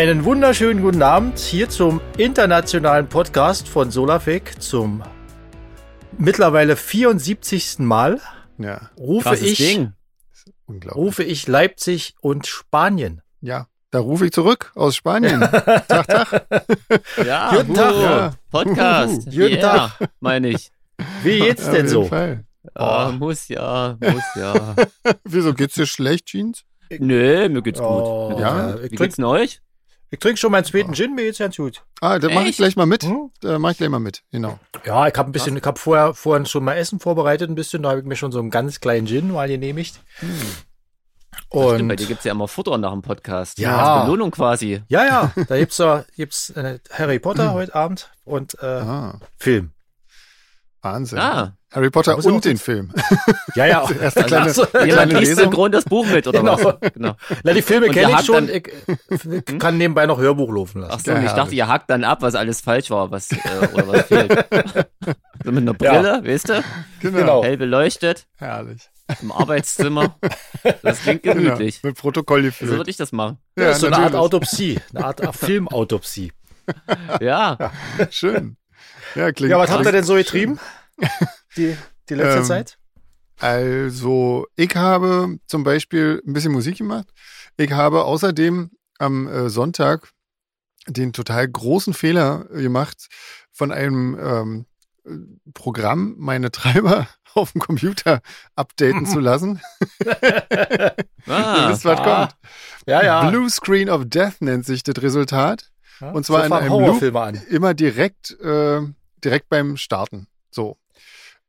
Einen wunderschönen guten Abend hier zum internationalen Podcast von Solarfake zum mittlerweile 74. Mal. Ja, Rufe Krasses ich, Ding. unglaublich. rufe ich Leipzig und Spanien. Ja, da rufe ich zurück aus Spanien. Tag, Tag. Ja, Guten Tag. Ja. Podcast. Guten yeah, meine ich. Wie geht's Ja, denn so? Fall. Ja, Oh. muss ja, muss ja. Wieso geht's dir schlecht, Jeans? Nö, mir geht's Oh, gut. Ja, Wie geht's denn euch? Ich trink schon meinen zweiten Gin, mir geht's ganz gut. Ah, da mache ich gleich mal mit. Hm? Da mache ich gleich mal mit. Genau. Ja, ich habe ein bisschen, ich habe vorher, vorhin schon mal Essen vorbereitet ein bisschen, da habe ich mir schon so einen ganz kleinen Gin mal genehmigt. Stimmt, bei Und dir gibt's ja immer Futter nach dem Podcast. Ja. Als Belohnung quasi. ja, ja, da gibt's ja, gibt's äh, Harry Potter heute Abend und äh, Film. Wahnsinn. Ah, Harry Potter ich auch und den Film. Ja, ja. Erste kleine, Also, eine jemand kleine liest Lesung. synchron das Buch mit, oder Genau. was? Genau. Na, die Filme Und kenne ihr ich schon. dann- Ich, ich kann nebenbei noch Hörbuch laufen lassen. Ach so, Ja, und ich dachte, ihr hakt dann ab, was alles falsch war, was, äh, oder was fehlt. so mit einer Brille, weißt du? Genau. Genau. Hell beleuchtet, Herrlich. im Arbeitszimmer. Das klingt gemütlich. Genau. Mit Protokoll So geführt. würde ich das machen. Ja, das ist so eine Art natürlich. Autopsie, eine Art Filmautopsie. Ja. Schön. Ja, klingt Ja, was habt ihr denn so getrieben? Die, die letzte Ähm, Zeit? Also, ich habe zum Beispiel ein bisschen Musik gemacht. Ich habe außerdem am äh, Sonntag den total großen Fehler gemacht, von einem ähm, äh, Programm meine Treiber auf dem Computer updaten zu lassen. Ihr Ah, wisst, was ah. kommt. Ja, ja. Blue Screen of Death nennt sich das Resultat. Ja, und zwar so in einem Horrorfilme an. Immer direkt, äh, direkt beim Starten. So.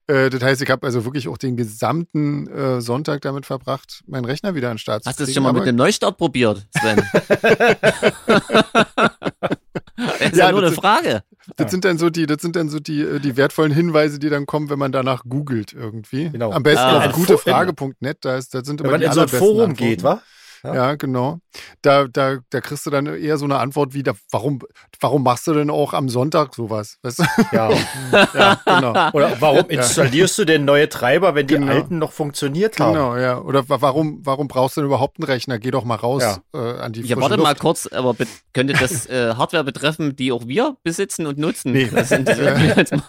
Äh, das heißt, ich habe also wirklich auch den gesamten äh, Sonntag damit verbracht, meinen Rechner wieder an den Start Hast zu du es kriegen. schon mal mit dem Neustart probiert, Sven? ist Ja, ja, nur das eine Frage. Das sind dann so die, das sind dann so die, äh, die wertvollen Hinweise, die dann kommen, wenn man danach googelt irgendwie. Genau. Am besten Ah. auf Ein gutefrage.net, da, ist, da sind Wenn immer man die in so ein Forum Antworten. geht, wa? Ja, genau. Da, da, da kriegst du dann eher so eine Antwort wie, da, warum, warum machst du denn auch am Sonntag sowas? Weißt du? Ja. ja, genau. Oder warum installierst du denn neue Treiber, wenn die Genau. alten noch funktioniert haben? Genau, ja. Oder wa- warum, warum brauchst du denn überhaupt einen Rechner? Geh doch mal raus Ja. äh, an die Ja, warte Luft. mal kurz, aber be- könnte das äh, Hardware betreffen, die auch wir besitzen und nutzen? Nee.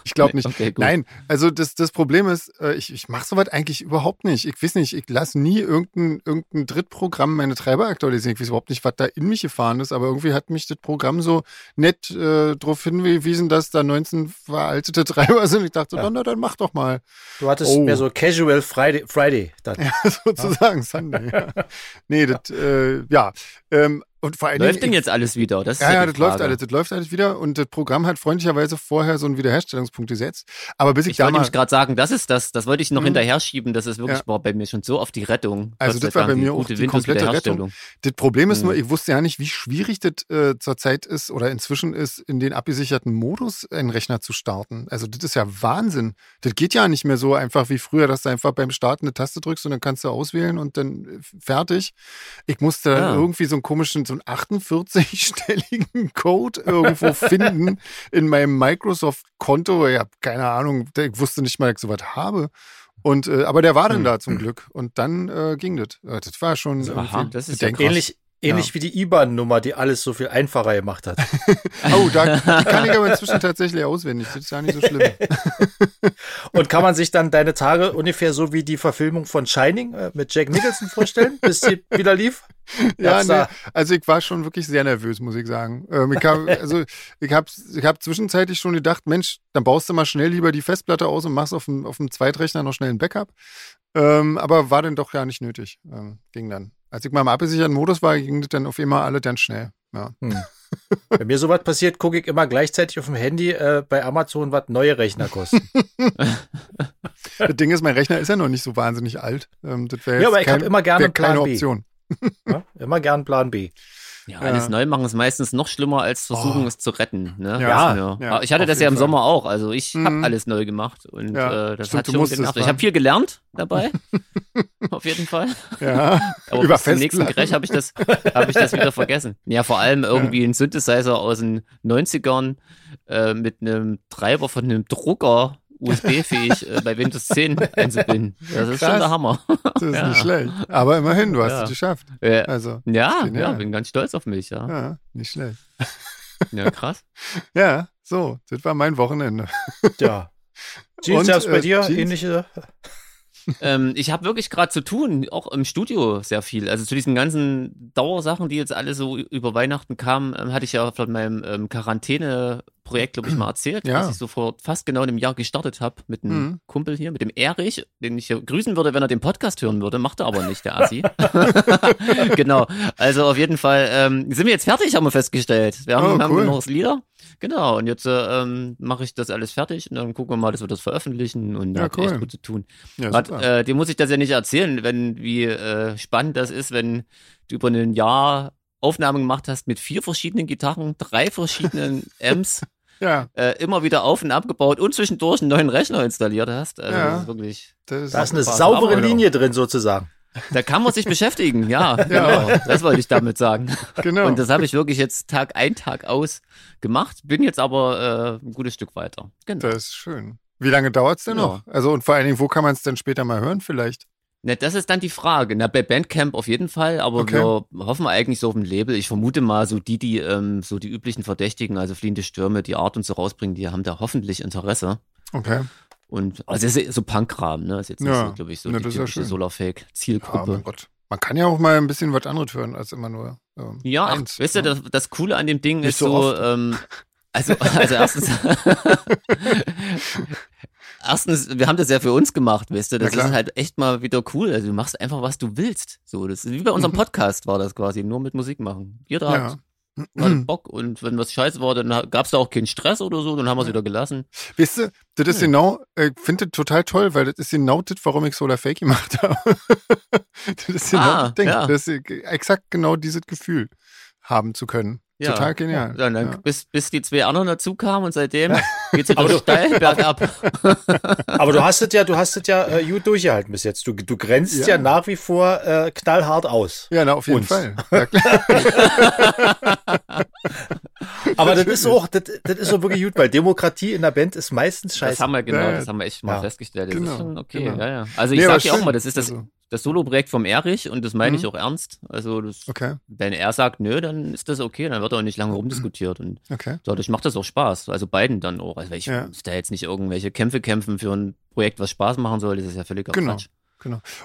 Ich glaube nicht. Okay. Nein, also das, das Problem ist, äh, ich, ich mache sowas eigentlich überhaupt nicht. Ich weiß nicht, ich lasse nie irgendein, irgendein Drittprogramm meine Treiber aktualisieren. Ich weiß überhaupt nicht, was da in mich gefahren ist, aber irgendwie hat mich das Programm so nett äh, darauf hingewiesen, dass da 19 veraltete Treiber sind. Ich dachte, Ja. na dann mach doch mal. Du hattest Oh. mehr so Casual Friday. Friday dann. Ja, sozusagen, Sunday. Ja. Nee, das, äh, ja. Ähm, und vor allen Läuft Dingen, denn jetzt alles wieder? Das Ja, ja, die das läuft alles, das läuft alles wieder und das Programm hat freundlicherweise vorher so einen Wiederherstellungspunkt gesetzt. Aber bis ich, Ich da wollte mal, nämlich gerade sagen, das ist das, das wollte ich noch Mhm. hinterher schieben, das ist wirklich Ja. war bei mir schon so auf die Rettung. Also das war bei mir auch die komplette Windows-Wiederherstellung. Das Problem ist nur, Mhm. ich wusste ja nicht, wie schwierig das äh, zurzeit ist oder inzwischen ist, in den abgesicherten Modus einen Rechner zu starten. Also das ist ja Wahnsinn. Das geht ja nicht mehr so einfach wie früher, dass du einfach beim Starten eine Taste drückst und dann kannst du auswählen und dann äh, fertig. Ich musste dann Ja. irgendwie so einen komischen, so einen 48-stelligen Code irgendwo finden in meinem Microsoft-Konto. Ich habe keine Ahnung, ich wusste nicht mal, dass ich sowas habe. Und, äh, aber der war dann Hm. da zum Glück. Und dann äh, ging das. Äh, Das war schon Aha, das ist ja. Ähnlich, ähnlich Ja. wie die IBAN-Nummer, die alles so viel einfacher gemacht hat. Oh, da, die kann ich aber inzwischen tatsächlich auswendig. Das ist ja nicht so schlimm. Und kann man sich dann deine Tage ungefähr so wie die Verfilmung von Shining äh, mit Jack Nicholson vorstellen, bis sie wieder lief? ja, nee, also ich war schon wirklich sehr nervös, muss ich sagen. Ähm, ich hab, also ich habe ich hab zwischenzeitlich schon gedacht, Mensch, dann baust du mal schnell lieber die Festplatte aus und machst auf dem, auf dem Zweitrechner noch schnell ein Backup. Ähm, aber war dann doch ja nicht nötig. Ähm, ging dann. Als ich mal im abgesicherten Modus war, ging das dann auf einmal alle dann schnell. Ja. Hm. Wenn mir sowas passiert, gucke ich immer gleichzeitig auf dem Handy äh, bei Amazon, was neue Rechner kosten. Das Ding ist, mein Rechner ist ja noch nicht so wahnsinnig alt. Ähm, das Ja, aber ich kein, hab immer gerne einen Plan keine B. Option. Ja? Immer gern Plan B. Ja, alles Ja. neu machen ist meistens noch schlimmer als versuchen, Oh. es zu retten. Ne? Ja, ja, ich hatte das ja im Fall. Sommer auch. Also ich Mhm. habe alles neu gemacht und Ja, äh, das stimmt, hat schon genervt. Ich habe viel gelernt dabei, auf jeden Fall. Ja. Aber Über bis zum nächsten. Crash habe ich das, habe ich das wieder vergessen. Ja, vor allem irgendwie ein Synthesizer aus den 90ern äh, mit einem Treiber von einem Drucker USB-fähig äh, bei Windows 10 einzubinden. Das ist Krass. schon der Hammer. Das ist Ja. nicht schlecht. Aber immerhin, du hast Ja. es geschafft. Ja, Also, ja, ja, bin ganz stolz auf mich, ja. ja, nicht schlecht. Ja, krass. Ja, so, das war mein Wochenende. Ja. Jeans, Und, selbst bei äh, dir Jeans? ähnliche. ähm, ich habe wirklich gerade zu tun, auch im Studio sehr viel. Also zu diesen ganzen Dauersachen, die jetzt alle so über Weihnachten kamen, ähm, hatte ich ja von meinem ähm, Quarantäne-Projekt, glaube ich, mal erzählt, Ja. was ich so vor fast genau einem Jahr gestartet habe mit einem Mhm. Kumpel hier, mit dem Erich, den ich hier grüßen würde, wenn er den Podcast hören würde. Macht er aber nicht, der Assi. genau. Also auf jeden Fall ähm, sind wir jetzt fertig, haben wir festgestellt. Wir haben, Oh, haben cool. noch das Lieder. Genau. Und jetzt äh, ähm, mache ich das alles fertig und dann gucken wir mal, dass wir das veröffentlichen und Ja, hat cool. echt gut zu tun. Ja, Hat, äh, dir muss ich das ja nicht erzählen, wenn wie äh, spannend das ist, wenn du über ein Jahr Aufnahmen gemacht hast mit vier verschiedenen Gitarren, drei verschiedenen Amps, ja, äh, immer wieder auf und abgebaut und zwischendurch einen neuen Rechner installiert hast. Also Ja. das ist wirklich, das ist, Da ist eine Spaß. saubere Aber- Linie drin sozusagen. da kann man sich beschäftigen, ja, genau. Das wollte ich damit sagen. genau. Und das habe ich wirklich jetzt Tag ein, Tag aus gemacht, bin jetzt aber äh, ein gutes Stück weiter. Genau. das ist schön. Wie lange dauert's denn Ja. noch? Also und vor allen Dingen, wo kann man es denn später mal hören vielleicht? Ne, das ist dann die Frage. Na, bei Bandcamp auf jeden Fall, aber Okay. wir hoffen eigentlich so auf ein Label. Ich vermute mal, so die, die ähm, so die üblichen Verdächtigen, also fliehende Stürme, die Art und so rausbringen, die haben da hoffentlich Interesse. Okay. Und also so Punkkram, ne? Ist jetzt nicht Ja. so, glaube ich, so Na, die ja typische schön. Solarfake Ja, mein Gott. Man kann ja auch mal ein bisschen was anderes hören als immer nur ähm, Ja, eins. weißt du, ne? das, das Coole an dem Ding Nicht ist so so, ähm, also, also erstens, erstens, wir haben das ja für uns gemacht, weißt du, das ist halt echt mal wieder cool. Also du machst einfach, was du willst. So, das ist wie bei unserem Mhm. Podcast war das quasi, nur mit Musik machen. Jeder Ja. hat hatte Bock und wenn was scheiße war, dann gab es da auch keinen Stress oder so, dann haben wir es Ja. wieder gelassen. Weißt du, das ist Hm. genau, ich finde das total toll, weil das ist genau das, warum ich Solar Fake gemacht habe. das ist genau Ah, das Ding. ja. Das ist exakt genau dieses Gefühl haben zu können. Ja. Total genial. Dann, dann Ja. bis, bis die zwei anderen dazu kamen und seitdem geht's wieder Aber du- steil bergab. Aber du hast es ja, du hast es ja äh, gut durchgehalten bis jetzt. Du, du grenzt ja, Ja. nach wie vor äh, knallhart aus. Ja, na, auf jeden Uns. Fall. Ja, klar. Aber das ist auch, das, das ist so wirklich gut, weil Demokratie in der Band ist meistens Das scheiße. haben wir genau, Ja, ja. das haben wir echt mal Ja. festgestellt. Das Genau, ist schon okay, genau. ja, ja. Also ich Nee, sag ja auch mal, das ist das, Also- das Solo-Projekt vom Erich und das meine ich Mhm. auch ernst. Also das, Okay, wenn er sagt, nö, dann ist das okay, dann wird auch nicht lange rumdiskutiert und okay. dadurch macht das auch Spaß. Also beiden dann auch. Also ich Ja. muss da jetzt nicht irgendwelche Kämpfe kämpfen für ein Projekt, was Spaß machen soll, das ist ja völliger Genau. Quatsch.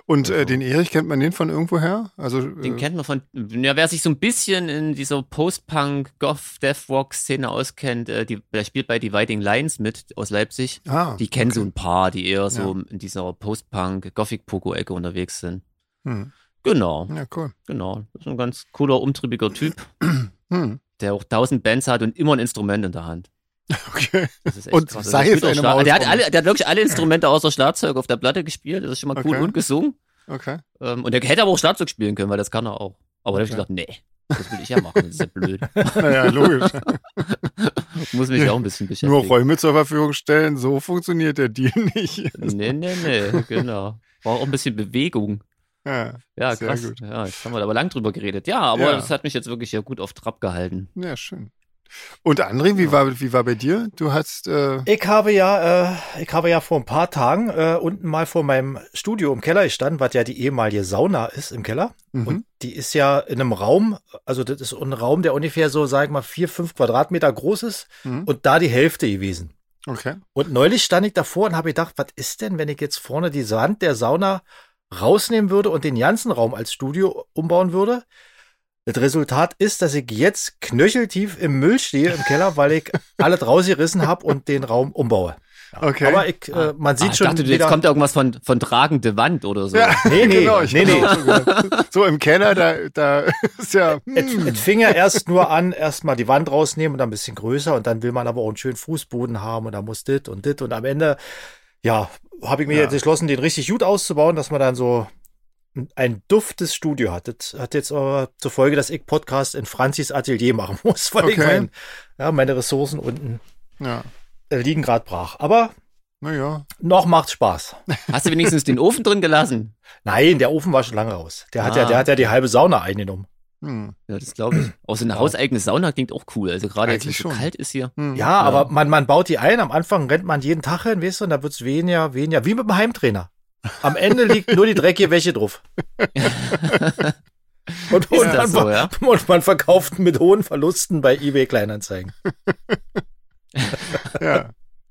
Und äh, Also- den Erich kennt man den von irgendwoher? Also, Den äh, kennt man von, ja, wer sich so ein bisschen in dieser Post-Punk, Goth, Death Rock Szene auskennt, äh, die, der spielt bei Dividing Lines mit aus Leipzig. ah, Die kennen so ein paar, die eher so Ja. in dieser Post-Punk, Gothic-Pogo-Ecke unterwegs sind. hm. Genau, Ja, cool. genau. Das ist ein ganz cooler, umtriebiger Typ, Hm. der auch tausend Bands hat und immer ein Instrument in der Hand. Okay. Das ist echt Und krass. Also sei der es eine der hat, alle, der hat wirklich alle Instrumente außer Schlagzeug auf der Platte gespielt. Das ist schon mal cool Okay. und gesungen. Okay. Ähm, und der hätte aber auch Schlagzeug spielen können, weil das kann er auch. Aber da habe ich Okay. gedacht, nee, das will ich ja machen. Das ist ja blöd. Naja, logisch. Muss mich auch ein bisschen beschäftigen. Nur Räume zur Verfügung stellen, so funktioniert der Deal nicht. Nee, nee, nee, genau. War auch ein bisschen Bewegung. Ja, Ja, krass. gut. Ja, jetzt haben wir da aber lang drüber geredet. Ja, aber Ja. das hat mich jetzt wirklich ja gut auf Trab gehalten. ja schön. Und André, wie war, wie war bei dir? Du hast, äh, Ich habe ja, äh, ich habe ja vor ein paar Tagen äh, unten mal vor meinem Studio im Keller gestanden, was ja die ehemalige Sauna ist im Keller. mhm. Und die ist ja in einem Raum, also das ist ein Raum, der ungefähr so, sag ich mal, vier, fünf Quadratmeter groß ist Mhm. und da die Hälfte gewesen. okay. Und neulich stand ich davor und habe gedacht, was ist denn, wenn ich jetzt vorne die Wand der Sauna rausnehmen würde und den ganzen Raum als Studio umbauen würde? Das Resultat ist, dass ich jetzt knöcheltief im Müll stehe im Keller, weil ich alles rausgerissen habe und den Raum umbaue. Okay. Aber ich, äh, man sieht ah, ich schon dachte, wieder, jetzt kommt irgendwas von, von tragende Wand oder so. ja, Nee, nee, genau, ich nee, nee. So im Keller, da, da ist ja, Es, hm, fing ja erst nur an, erstmal die Wand rausnehmen und dann ein bisschen größer und dann will man aber auch einen schönen Fußboden haben und da muss dit und dit und am Ende, ja, habe ich mir Ja. jetzt entschlossen, den richtig gut auszubauen, dass man dann so ein- duftes Studio hat. Das hat jetzt aber zur Folge, dass ich Podcast in Franzis Atelier machen muss, weil ich Okay. mein, ja, meine Ressourcen unten ja, äh, liegen gerade brach. Aber naja. noch macht's Spaß. Hast du wenigstens den Ofen drin gelassen? Nein, der Ofen war schon lange raus. Der hat ja, Ah. der hat ja die halbe Sauna eingenommen. Hm. Ja, das glaube ich. Auch so eine hauseigene Sauna klingt auch cool. Also gerade jetzt, wo es Eigentlich so schon. kalt ist hier. Hm. Ja, aber man, man baut die ein. Am Anfang rennt man jeden Tag hin, weißt du, und da wird's weniger, weniger. Wie mit dem Heimtrainer. Am Ende liegt nur die dreckige Wäsche drauf. Und, und, man, so, ja? und man verkauft mit hohen Verlusten bei eBay Kleinanzeigen. Ja,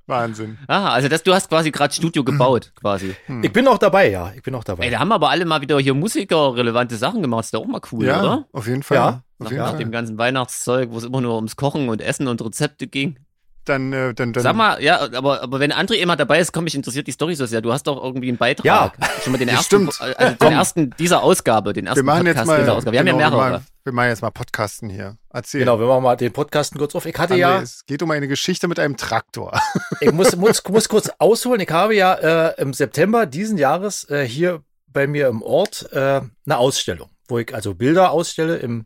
Wahnsinn. Ah, also das, du hast quasi gerade Studio gebaut, quasi. Hm. Ich bin noch dabei, ja. Ich bin noch dabei. Ey, da haben aber alle mal wieder hier Musiker-relevante Sachen gemacht. Ist doch auch mal cool, ja, oder? auf jeden Fall. Ja. Auf Nach, jeden nach Fall. dem ganzen Weihnachtszeug, wo es immer nur ums Kochen und Essen und Rezepte ging. Dann, äh, dann, dann. Sag mal, ja, aber, aber wenn André immer dabei ist, komm, mich interessiert die Story so sehr. Du hast doch irgendwie einen Beitrag. Ja. Schon mal den ersten, stimmt. also den ersten dieser Ausgabe, den ersten wir machen jetzt Podcast mal. dieser Ausgabe. Wir haben ja genau, mehrere. Wir machen, wir machen jetzt mal Podcasten hier. Erzähl. Genau, wir machen mal den Podcasten kurz auf. Ich hatte André, ja, Es geht um eine Geschichte mit einem Traktor. ich muss, muss, muss kurz ausholen. Ich habe ja äh, im September diesen Jahres äh, hier bei mir im Ort äh, eine Ausstellung, wo ich also Bilder ausstelle im,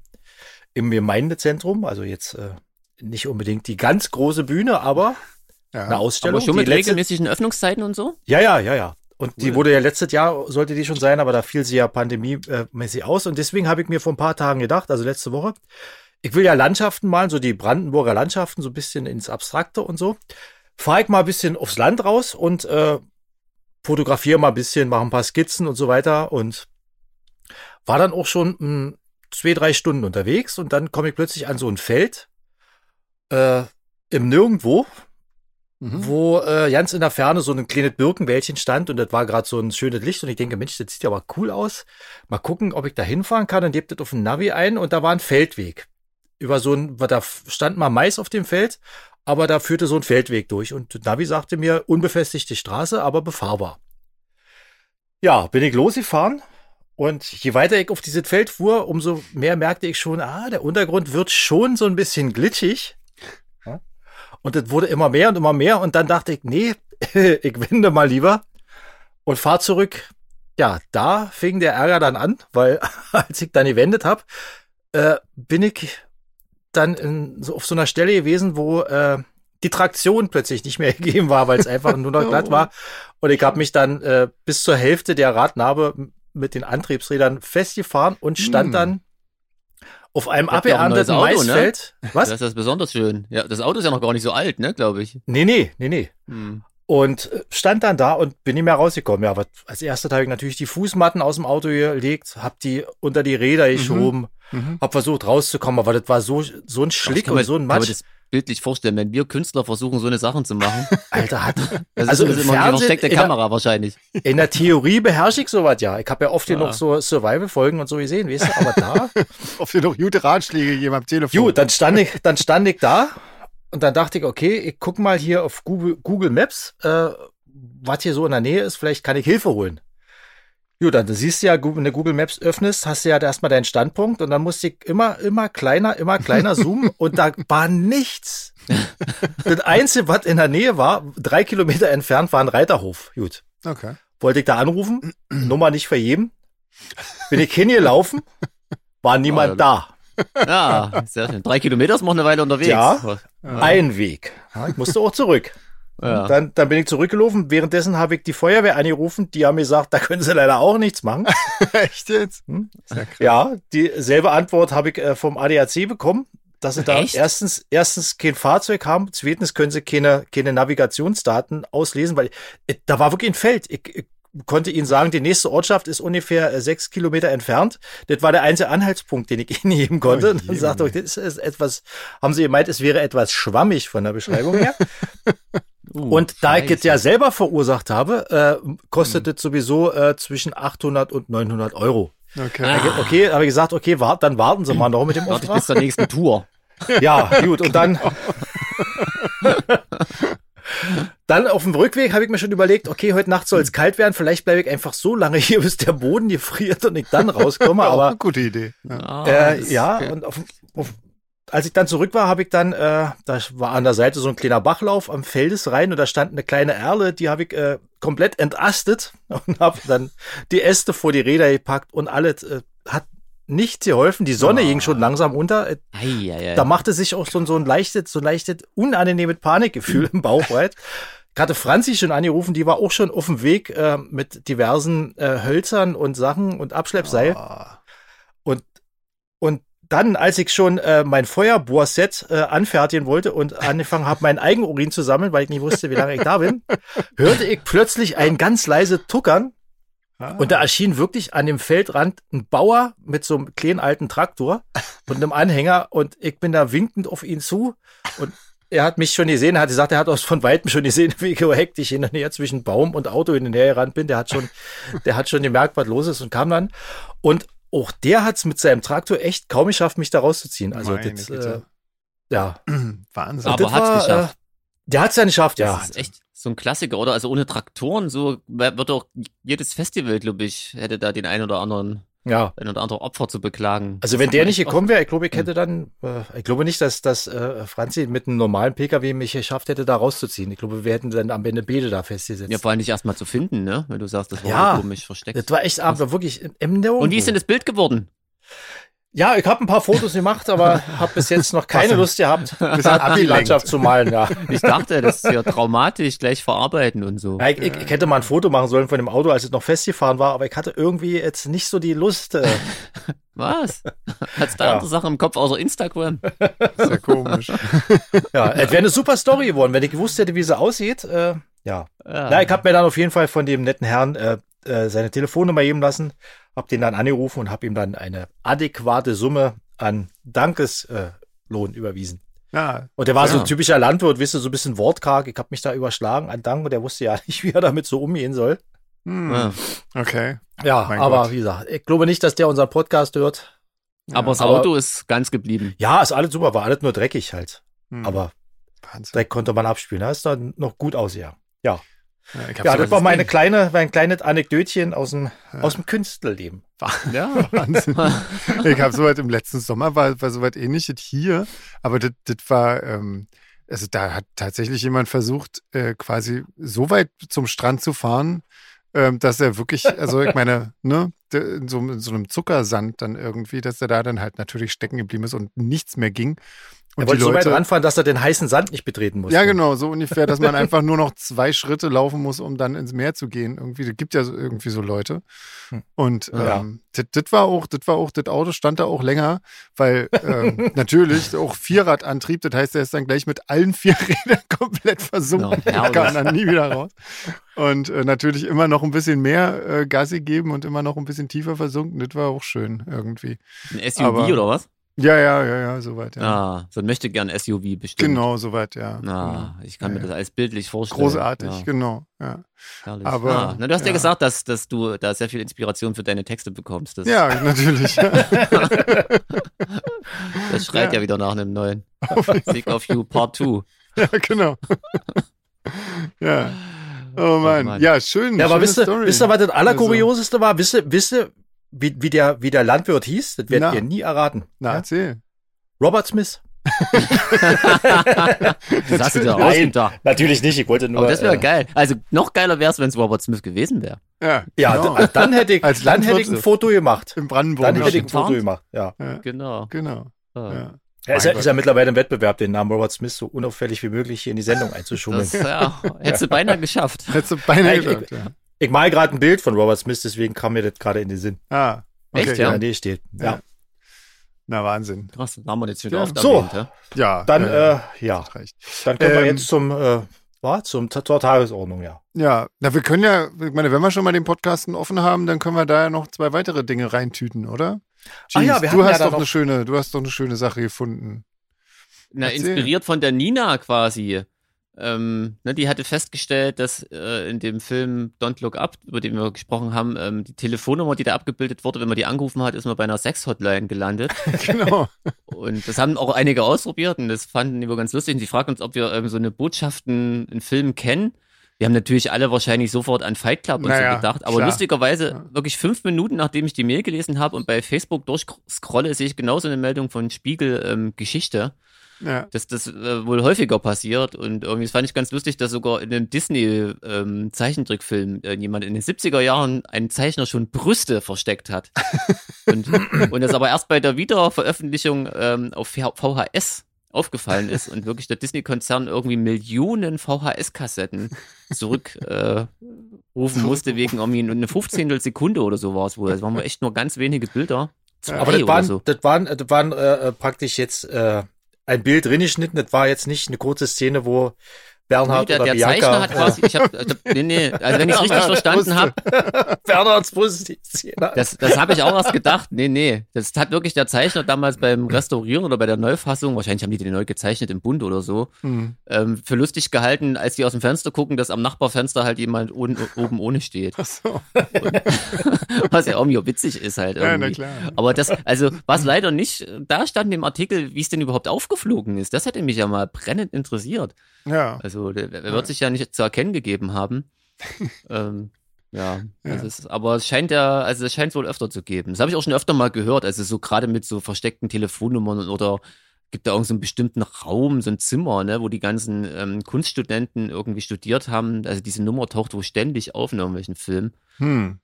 im Gemeindezentrum. Also jetzt äh, nicht unbedingt die ganz große Bühne, aber eine Ja. Ausstellung. Aber schon die mit regelmäßigen Öffnungszeiten und so? Ja, ja, ja, ja. Und die Cool. wurde ja letztes Jahr, sollte die schon sein, aber da fiel sie ja pandemiemäßig aus. Und deswegen habe ich mir vor ein paar Tagen gedacht, also letzte Woche, ich will ja Landschaften malen, so die Brandenburger Landschaften, so ein bisschen ins Abstrakte und so. Fahre ich mal ein bisschen aufs Land raus und äh, fotografiere mal ein bisschen, mache ein paar Skizzen und so weiter. Und war dann auch schon mh, zwei, drei Stunden unterwegs und dann komme ich plötzlich an so ein Feld äh, im Nirgendwo, Mhm. wo äh, ganz in der Ferne so ein kleines Birkenwäldchen stand und das war gerade so ein schönes Licht und ich denke, Mensch, das sieht ja aber cool aus. Mal gucken, ob ich da hinfahren kann und gebt das auf den Navi ein und da war ein Feldweg. Über so ein, da stand mal Mais auf dem Feld, aber da führte so ein Feldweg durch und Navi sagte mir, unbefestigte Straße, aber befahrbar. Ja, bin ich losgefahren und je weiter ich auf dieses Feld fuhr, umso mehr merkte ich schon, ah, der Untergrund wird schon so ein bisschen glitschig. Und das wurde immer mehr und immer mehr. Und dann dachte ich, nee, ich wende mal lieber und fahr zurück. Ja, da fing der Ärger dann an, weil als ich dann gewendet habe, äh, bin ich dann in, so auf so einer Stelle gewesen, wo äh, die Traktion plötzlich nicht mehr gegeben war, weil es einfach nur noch glatt war. Und ich habe mich dann äh, bis zur Hälfte der Radnabe mit den Antriebsrädern festgefahren und stand Hm. dann auf einem auch ein abgeernteten Auto, ne? Maisfeld. Was? Das ist das besonders schön. Ja, das Auto ist ja noch gar nicht so alt, ne, glaube ich. Nee, nee, nee, nee. Hm. Und äh, stand dann da und bin nicht mehr rausgekommen. Ja, was, als erstes habe ich natürlich die Fußmatten aus dem Auto gelegt, hab die unter die Räder geschoben, Mhm. hab versucht rauszukommen, aber das war so, so ein Schlick und so ein Matsch. Bildlich vorstellen, wenn wir Künstler versuchen, so eine Sachen zu machen. Alter, hat, Das Also ist im immer eine versteckte in der- Kamera wahrscheinlich. in der Theorie beherrsche ich sowas ja. Ich habe ja oft genug Ah. so Survival-Folgen und so gesehen, weißt du, aber da, Ob dir noch gute Ratschläge gegeben am Telefon. gut, dann stand ich, dann stand ich da und dann dachte ich, okay, ich guck mal hier auf Google, Google Maps, äh, was hier so in der Nähe ist, vielleicht kann ich Hilfe holen. Gut, dann du siehst du ja, Google- wenn du Google Maps öffnest, hast du ja erstmal deinen Standpunkt und dann musste ich immer, immer kleiner, immer kleiner zoomen und da war nichts. Das Einzige, was in der Nähe war, drei Kilometer entfernt, war ein Reiterhof. Gut. Okay. Wollte ich da anrufen, Nummer nicht vergeben. Bin ich hingelaufen, war niemand Oh, da. Ja, sehr schön. Drei Kilometer ist noch eine Weile unterwegs. Ja. Ein Weg. Ich musste auch zurück. Ja. Dann, dann bin ich zurückgelaufen. Währenddessen habe ich die Feuerwehr angerufen. Die haben mir gesagt, da können sie leider auch nichts machen. Echt jetzt? Hm? Ja. Ja, dieselbe Antwort habe ich äh, vom ADAC bekommen, dass sie da Echt? erstens, erstens kein Fahrzeug haben, zweitens können sie keine, keine Navigationsdaten auslesen, weil äh, da war wirklich ein Feld. Ich, ich konnte Ihnen sagen, die nächste Ortschaft ist ungefähr äh, sechs Kilometer entfernt. Das war der einzige Anhaltspunkt, den ich Ihnen geben konnte. Oh Und dann sagte ich, das ist etwas, haben Sie gemeint, es wäre etwas schwammig von der Beschreibung her. Uh, Und da ich es scheiße. ja selber verursacht habe, äh, kostet es sowieso äh, zwischen 800 und 900 Euro. Okay. Ah. Okay, habe ich gesagt, okay, wart, dann warten Sie mal noch mit dem Warte bis Auftrag. zur nächsten Tour. Ja, gut. Und dann, dann auf dem Rückweg habe ich mir schon überlegt, okay, heute Nacht soll es kalt werden. Vielleicht bleibe ich einfach so lange hier, bis der Boden gefriert und ich dann rauskomme. Auch Aber eine gute Idee. Ja. Ah, äh, ja, okay. und auf, auf, als ich dann zurück war, habe ich dann, äh, da war an der Seite so ein kleiner Bachlauf am Feldesrhein und da stand eine kleine Erle, die habe ich äh, komplett entastet und habe dann die Äste vor die Räder gepackt und alles äh, hat nichts geholfen. Die Sonne Ah. ging schon langsam unter. Äh, Ei, ei, ei. Da machte sich auch so, so ein leichtes, so ein leichtes unangenehmes Panikgefühl im Bauch. Ich hatte Franzi schon angerufen, die war auch schon auf dem Weg äh, mit diversen äh, Hölzern und Sachen und Abschleppseil. Ah. Und, und dann, als ich schon äh, mein Feuerbohrset äh, anfertigen wollte und angefangen habe, meinen Eigenurin zu sammeln, weil ich nicht wusste, wie lange ich da bin, hörte ich plötzlich ein ganz leise Tuckern Ah. und da erschien wirklich an dem Feldrand ein Bauer mit so einem kleinen alten Traktor und einem Anhänger und ich bin da winkend auf ihn zu und er hat mich schon gesehen, er hat gesagt, er hat aus von Weitem schon gesehen, wie hektisch ich in der Nähe zwischen Baum und Auto in der Nähe gerannt bin. Der hat schon, der hat schon gemerkt, was los ist und kam dann. Und auch der hat es mit seinem Traktor echt kaum geschafft, mich da rauszuziehen. Also Meine das, Güte. äh, ja. Wahnsinn. Aber das hat's war, geschafft. Äh, der hat es ja nicht geschafft, ja. Das ist echt so ein Klassiker, oder? Also ohne Traktoren, so wird doch jedes Festival, glaube ich, hätte da den einen oder anderen, Ja. ein oder andere Opfer zu beklagen. Also wenn der nicht gekommen wäre, ich glaube, ich hätte dann, äh, ich glaube nicht, dass, dass äh, Franzi mit einem normalen Pkw mich geschafft hätte, da rauszuziehen. Ich glaube, wir hätten dann am Ende beide da festgesetzt. Ja, vor allem nicht erstmal zu finden, ne? Wenn du sagst, das war Ja. komisch versteckt. das war echt war wirklich im Nirgendwo. Und wie ist denn das Bild geworden? Ja, ich habe ein paar Fotos gemacht, aber habe bis jetzt noch keine Lust gehabt, die. Landschaft zu malen. Ja. Ich dachte, das ist ja traumatisch, gleich verarbeiten und so. Ja, ich, ich, ich hätte mal ein Foto machen sollen von dem Auto, als es noch festgefahren war, aber ich hatte irgendwie jetzt nicht so die Lust. Äh, Was? Hat's da Ja. andere Sachen im Kopf außer Instagram? Sehr komisch. ja, es wäre eine super Story geworden, wenn ich gewusst hätte, wie sie aussieht. Äh, ja. Ja. Na, ich habe mir dann auf jeden Fall von dem netten Herrn äh, äh, seine Telefonnummer geben lassen, habe den dann angerufen und habe ihm dann eine adäquate Summe an Dankeslohn äh, überwiesen. Ja, Und der war so Ja. ein typischer Landwirt, wisst ihr, so ein bisschen wortkarg. Ich habe mich da überschlagen an Dank und der wusste ja nicht, wie er damit so umgehen soll. hm. Ja. okay. Ja, Mein aber Gott. wie gesagt, ich glaube nicht, dass der unseren Podcast hört. Aber das Aber- Auto ist ganz geblieben. Ja, ist alles super, war alles nur dreckig halt. Hm. Aber Wahnsinn. Dreck konnte man abspülen. Da ist dann noch gut aus, ja. Ja, das war meine kleine, mein kleines Anekdötchen aus dem, Ja. aus dem Künstlerleben. Ja. Wahnsinn. Ich habe soweit im letzten Sommer war, war soweit ähnliches hier, aber das, das war, ähm, also da hat tatsächlich jemand versucht, äh, quasi so weit zum Strand zu fahren, ähm, dass er wirklich, also ich meine, ne, in so, in so einem Zuckersand dann irgendwie, dass er da dann halt natürlich stecken geblieben ist und nichts mehr ging. Und Er wollte so weit ranfahren, dass er den heißen Sand nicht betreten musste. ja, genau, so ungefähr, dass man einfach nur noch zwei Schritte laufen muss, um dann ins Meer zu gehen. Irgendwie, es gibt ja so, irgendwie so Leute. Hm. Und Ja. ähm, das das war auch, das war auch, das Auto stand da auch länger, weil ähm, natürlich auch Vierradantrieb, das heißt, er ist dann gleich mit allen vier Rädern komplett versunken, Ja, herrlich. kam dann nie wieder raus. Und äh, natürlich immer noch ein bisschen mehr äh, Gassi geben und immer noch ein bisschen tiefer versunken. Das war auch schön irgendwie. Ein SUV Aber- oder was? Ja, ja, ja, ja, soweit, ja. Ah, so ein möchte gern SUV bestimmt. Genau, soweit, ja. Ah, ich kann Ja, mir ja. das alles bildlich vorstellen. Großartig, Ja, genau, ja. herrlich. Aber, ah, na, du hast ja. ja. gesagt, dass, dass du da sehr viel Inspiration für deine Texte bekommst. Das, Ja, natürlich. das schreit ja. Ja. wieder nach einem neuen. Sick of You Part 2. ja, genau. ja. Oh Mann. Mann. Ja, schön. Ja, aber wisst ihr, Story. wisst ihr, was das Allerkurioseste war? Wisst ihr, wisst ihr wie, wie, der, wie der Landwirt hieß? Das werdet Na. ihr nie erraten. Na, Ja? erzähl. Robert Smith. Das hast du dir Nein. ausgedacht. Natürlich nicht, ich wollte nur. Aber das wäre äh, geil. Also noch geiler wäre es, wenn es Robert Smith gewesen wäre. Ja, Ja, genau. dann hätte ich, Als dann hätte ich Landwirt ein Foto gemacht. in Brandenburg. Dann ja. hätte ich ein Foto getarnt? gemacht, ja. ja, Genau. genau. Ah. Ja. Er ist, ja, ist ja mittlerweile im Wettbewerb, den Namen Robert Smith so unauffällig wie möglich hier in die Sendung einzuschummeln. Das ja, hättest du beinahe geschafft. Hättest du beinahe Ja, ich- geschafft, ja. Ich mal gerade ein Bild von Robert Smith, deswegen kam mir das gerade in den Sinn. Ah, okay. Echt, Ja, Ja. der steht. Ja. Ja. Na, Wahnsinn. Krass, haben wir jetzt wieder Ja. oft So. erwähnt, hä? Ja. Dann, ja, äh, ja, dann kommen wir Ähm, jetzt zum, äh, was? zum zur Tagesordnung, ja. Ja, na, wir können ja, ich meine, wenn wir schon mal den Podcasten offen haben, dann können wir da ja noch zwei weitere Dinge reintüten, oder? Ach ja, Jeans, wir du ja hast da doch eine schöne, du hast doch eine schöne Sache gefunden. Na, Erzähl. inspiriert von der Nina quasi. Ähm, ne, die hatte festgestellt, dass äh, in dem Film Don't Look Up, über den wir gesprochen haben, ähm, die Telefonnummer, die da abgebildet wurde, wenn man die angerufen hat, ist man bei einer Sex-Hotline gelandet. genau. Und das haben auch einige ausprobiert und das fanden wir ganz lustig. Und sie fragten uns, ob wir ähm, so eine Botschaften in Filmen kennen. Wir haben natürlich alle wahrscheinlich sofort an Fight Club und Naja, so gedacht, aber klar. lustigerweise wirklich fünf Minuten, nachdem ich die Mail gelesen habe und bei Facebook durchscrolle, sehe ich genauso eine Meldung von Spiegel ähm, Geschichte Ja. dass das äh, wohl häufiger passiert und irgendwie das fand ich ganz lustig, dass sogar in einem Disney ähm, Zeichentrickfilm äh, jemand in den 70er Jahren einen Zeichner schon Brüste versteckt hat. und, und das aber erst bei der Wiederveröffentlichung ähm, auf VHS aufgefallen ist und wirklich der Disney-Konzern irgendwie Millionen VHS-Kassetten zurück äh, rufen musste wegen irgendwie eine 15. Sekunde oder so war es wohl. Das waren wohl echt nur ganz wenige Bilder. zwei Aber das waren, so. das waren, das waren äh, äh, praktisch jetzt äh, ein Bild drin geschnitten. Das war jetzt nicht eine kurze Szene, wo Nee, Bernhard der, oder der Bianca, Zeichner hat quasi, ich hab, nee, nee, also wenn ich es richtig Ja, verstanden habe, äh, Bernhards wusste die Szene. das, das habe ich auch erst gedacht. Nee, nee, das hat wirklich der Zeichner damals beim Restaurieren oder bei der Neufassung, wahrscheinlich haben die den neu gezeichnet im Bund oder so, Hm. ähm, für lustig gehalten, als die aus dem Fenster gucken, dass am Nachbarfenster halt jemand un, oben ohne steht. Ach so. Was ja irgendwie witzig ist halt Ja, irgendwie. na klar. Aber das, also, was leider nicht da stand im Artikel, wie es denn überhaupt aufgeflogen ist, das hätte mich ja mal brennend interessiert. Ja. Also, der, der wird sich ja nicht zu erkennen gegeben haben. ähm, ja, Ja. ist, aber es scheint ja, also es scheint es wohl öfter zu geben. Das habe ich auch schon öfter mal gehört, also so gerade mit so versteckten Telefonnummern oder gibt da irgend so einen bestimmten Raum, so ein Zimmer, ne, wo die ganzen ähm, Kunststudenten irgendwie studiert haben. Also diese Nummer taucht wohl ständig auf in irgendwelchen Filmen, Hm.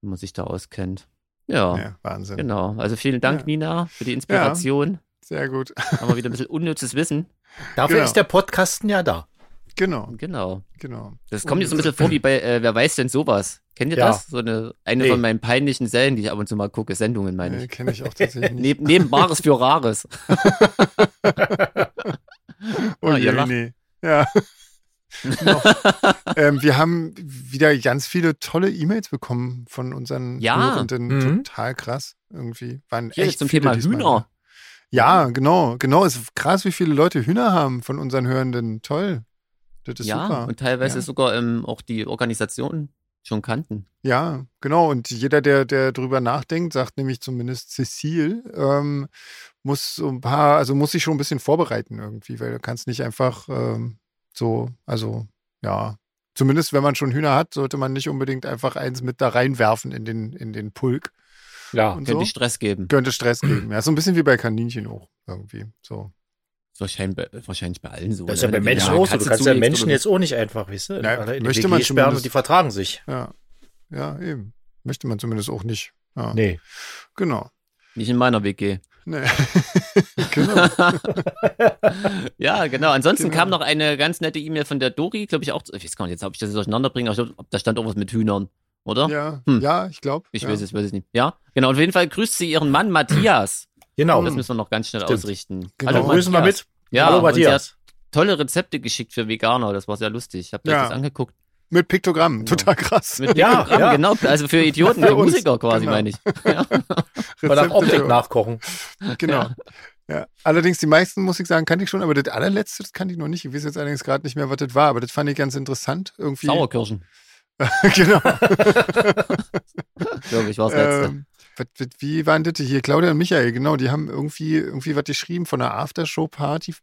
wenn man sich da auskennt. Ja, Ja, Wahnsinn. genau. Also vielen Dank, Ja. Nina, für die Inspiration. Sehr gut. Haben wir wieder ein bisschen unnützes Wissen. Dafür Genau. ist der Podcasten ja da. Genau, Genau. genau. Das kommt jetzt so ein bisschen vor wie bei äh, Wer weiß denn sowas? Kennt ihr Ja. das? So eine, eine Nee. von meinen peinlichen Serien, die ich ab und zu mal gucke, Sendungen meine Nee, ich. kenne ich auch tatsächlich nicht. Neben, neben Bares für Rares. Oh Ah, je, nee. Ja. Noch. ähm, wir haben wieder ganz viele tolle E-Mails bekommen von unseren Ja. Hörenden. Mhm. Total krass irgendwie. Waren Hier echt zum viele Thema diesmal. Hühner. Ja, genau, genau. Es ist krass, wie viele Leute Hühner haben von unseren Hörenden. Toll. Das ist Ja, super. und teilweise Ja. sogar ähm, auch die Organisation schon kannten. Ja, genau. Und jeder, der, der drüber nachdenkt, sagt nämlich zumindest Cecile, ähm, muss so ein paar, also muss sich schon ein bisschen vorbereiten irgendwie, weil du kannst nicht einfach ähm, so, also ja, zumindest wenn man schon Hühner hat, sollte man nicht unbedingt einfach eins mit da reinwerfen in den, in den Pulk. Ja. Und Könnte so. Stress geben. Könnte Stress geben. Ja, so ein bisschen wie bei Kaninchen auch irgendwie. So. Wahrscheinlich bei, wahrscheinlich bei allen so. Das ist ja ne? bei Menschen auch so. Du kannst ja Menschen jetzt auch nicht einfach, weißt du? Ja, in möchte die man sperren zumindest. und die vertragen sich. Ja. Ja, eben. Möchte man zumindest auch nicht. Ja. Nee. Genau. Nicht in meiner WG. Nee. genau. ja, genau. Ansonsten Genau. kam noch eine ganz nette E-Mail von der Dori, glaube ich auch. Ich weiß gar nicht, jetzt habe ich das durcheinander bringen, aber ich glaub, da stand auch was mit Hühnern, oder? Ja, Hm. ja, ich glaube. Ich ja. weiß es, weiß es nicht. Ja, genau. Auf jeden Fall grüßt sie ihren Mann Matthias. Genau. Das müssen wir noch ganz schnell Stimmt. ausrichten. Genau. Also grüßen wir mit. Ja, Hallo Matthias. tolle Rezepte geschickt für Veganer. Das war sehr lustig. Ich habe mir Ja. das angeguckt. Mit Piktogramm, total krass. Mit Ja, Piktogramm, ja. genau. Also für Idioten, Für für Musiker quasi, genau. meine ich. Ja. Mal nach Rezepte Optik nachkochen. Genau. Ja. Ja. Allerdings, die meisten, muss ich sagen, kannte ich schon, aber das allerletzte, das kannte ich noch nicht. Ich weiß jetzt allerdings gerade nicht mehr, was das war, aber das fand ich ganz interessant. Irgendwie. Sauerkirschen, genau. glaube ich, war das letzte. ähm, wie waren das hier? Claudia und Michael, genau, die haben irgendwie, irgendwie was geschrieben von einer Aftershow-Party.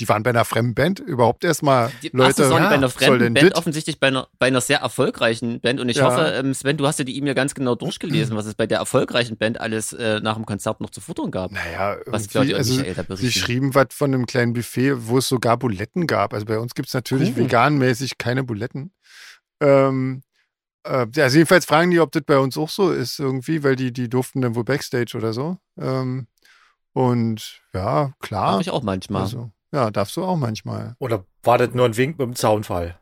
Die waren bei einer fremden Band. Überhaupt erstmal Die Leute. Song ja, bei einer fremden Band, dit? offensichtlich bei einer, bei einer sehr erfolgreichen Band. Und ich Ja. hoffe, ähm, Sven, du hast ja die E-Mail ganz genau durchgelesen, was es bei der erfolgreichen Band alles äh, nach dem Konzert noch zu futtern gab. Naja, Was irgendwie, Claudia und also, Michael da Sie berichten. schrieben was von einem kleinen Buffet, wo es sogar Buletten gab. Also bei uns gibt es natürlich Cool. veganmäßig keine Buletten. Ähm, äh, ja, also jedenfalls fragen die, ob das bei uns auch so ist irgendwie, weil die, die durften dann wohl Backstage oder so. Ähm, und ja, klar. Mach ich auch manchmal. Also, ja, darfst du auch manchmal. Oder war das nur ein Wink mit dem Zaunfall?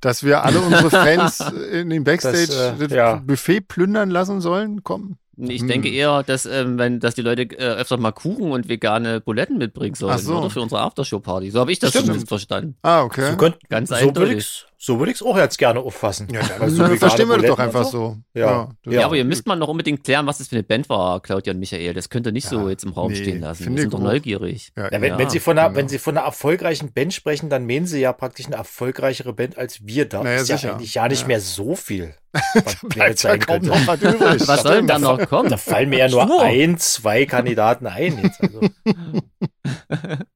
Dass wir alle unsere Fans in den Backstage Das, äh, das, ja. Buffet plündern lassen sollen, komm. Ich Hm. denke eher, dass, ähm, wenn, dass die Leute äh, öfter mal Kuchen und vegane Buletten mitbringen sollen, Ach so. oder? Für unsere Aftershow-Party. So habe ich das Stimmt. zumindest verstanden. Ah, okay. So, könnt, Ganz so würde eindeutig. Ich so würd ich's auch jetzt gerne auffassen. ja, dann Weil so verstehen wir das doch einfach und so. Ja. Ja, Ja, aber ihr müsst mal noch unbedingt klären, was das für eine Band war, Claudia und Michael. Das könnt ihr nicht so Ja, jetzt im Raum nee, stehen lassen. Wir ich sind doch neugierig. Ja, Ja, wenn, Ja, wenn, Sie von einer, genau. wenn Sie von einer erfolgreichen Band sprechen, dann meinen Sie ja praktisch eine erfolgreichere Band als wir. Da Naja, ist ja sicher. eigentlich ja nicht Ja. mehr so viel. Was ja was. Was soll denn da noch kommen? Da fallen mir ja nur ein, zwei Kandidaten ein. Jetzt also.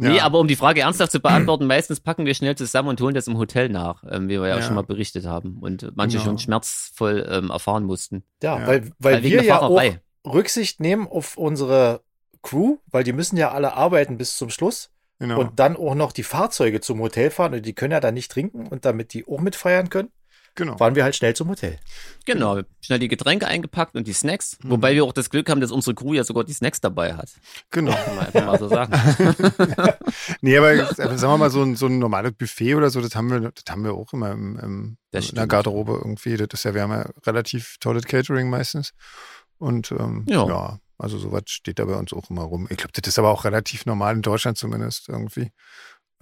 Nee, Ja. aber um die Frage ernsthaft zu beantworten, meistens packen wir schnell zusammen und holen das im Hotel nach, ähm, wie wir ja, auch Ja. schon mal berichtet haben und manche Genau. schon schmerzvoll ähm, erfahren mussten. Ja, Ja. weil, weil, Weil wir ja auch. Rücksicht nehmen auf unsere Crew, weil die müssen ja alle arbeiten bis zum Schluss Genau. und dann auch noch die Fahrzeuge zum Hotel fahren und die können ja dann nicht trinken und damit die auch mitfeiern können, genau. fahren wir halt schnell zum Hotel. Genau, schnell die Getränke eingepackt und die Snacks, Mhm. wobei wir auch das Glück haben, dass unsere Crew ja sogar die Snacks dabei hat. Genau. Kann man einfach mal so sagen. Nee, aber aber sagen wir mal, so ein, so ein normales Buffet oder so, das haben wir, das haben wir auch immer im, im, Das in der. Garderobe irgendwie. Das ist ja, wir haben ja relativ tolles Catering meistens. Und ähm, Ja. ja. also sowas steht da bei uns auch immer rum. Ich glaube, das ist aber auch relativ normal in Deutschland zumindest irgendwie.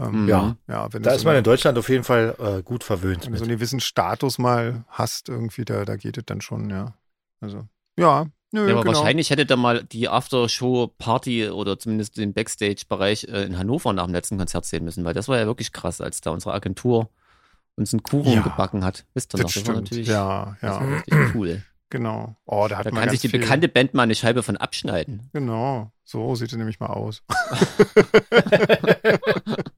Ähm, Mhm. Ja. ja, wenn Da ist so man in Deutschland auf jeden Fall äh, gut verwöhnt wenn du so einen gewissen Status mal hast, irgendwie, da, da geht es dann schon, ja. Also, ja, nö, Ja, aber genau. wahrscheinlich hätte da mal die Aftershow-Party oder zumindest den Backstage-Bereich äh, in Hannover nach dem letzten Konzert sehen müssen, weil das war ja wirklich krass, als da unsere Agentur uns einen Kuchen Ja, gebacken hat. Wisst ihr noch? Das Das war stimmt. natürlich Ja, das ja, war richtig cool. genau. Oh, da hat Da man kann sich die viel. bekannte Band mal eine Scheibe von abschneiden. Genau, so sieht es nämlich mal aus.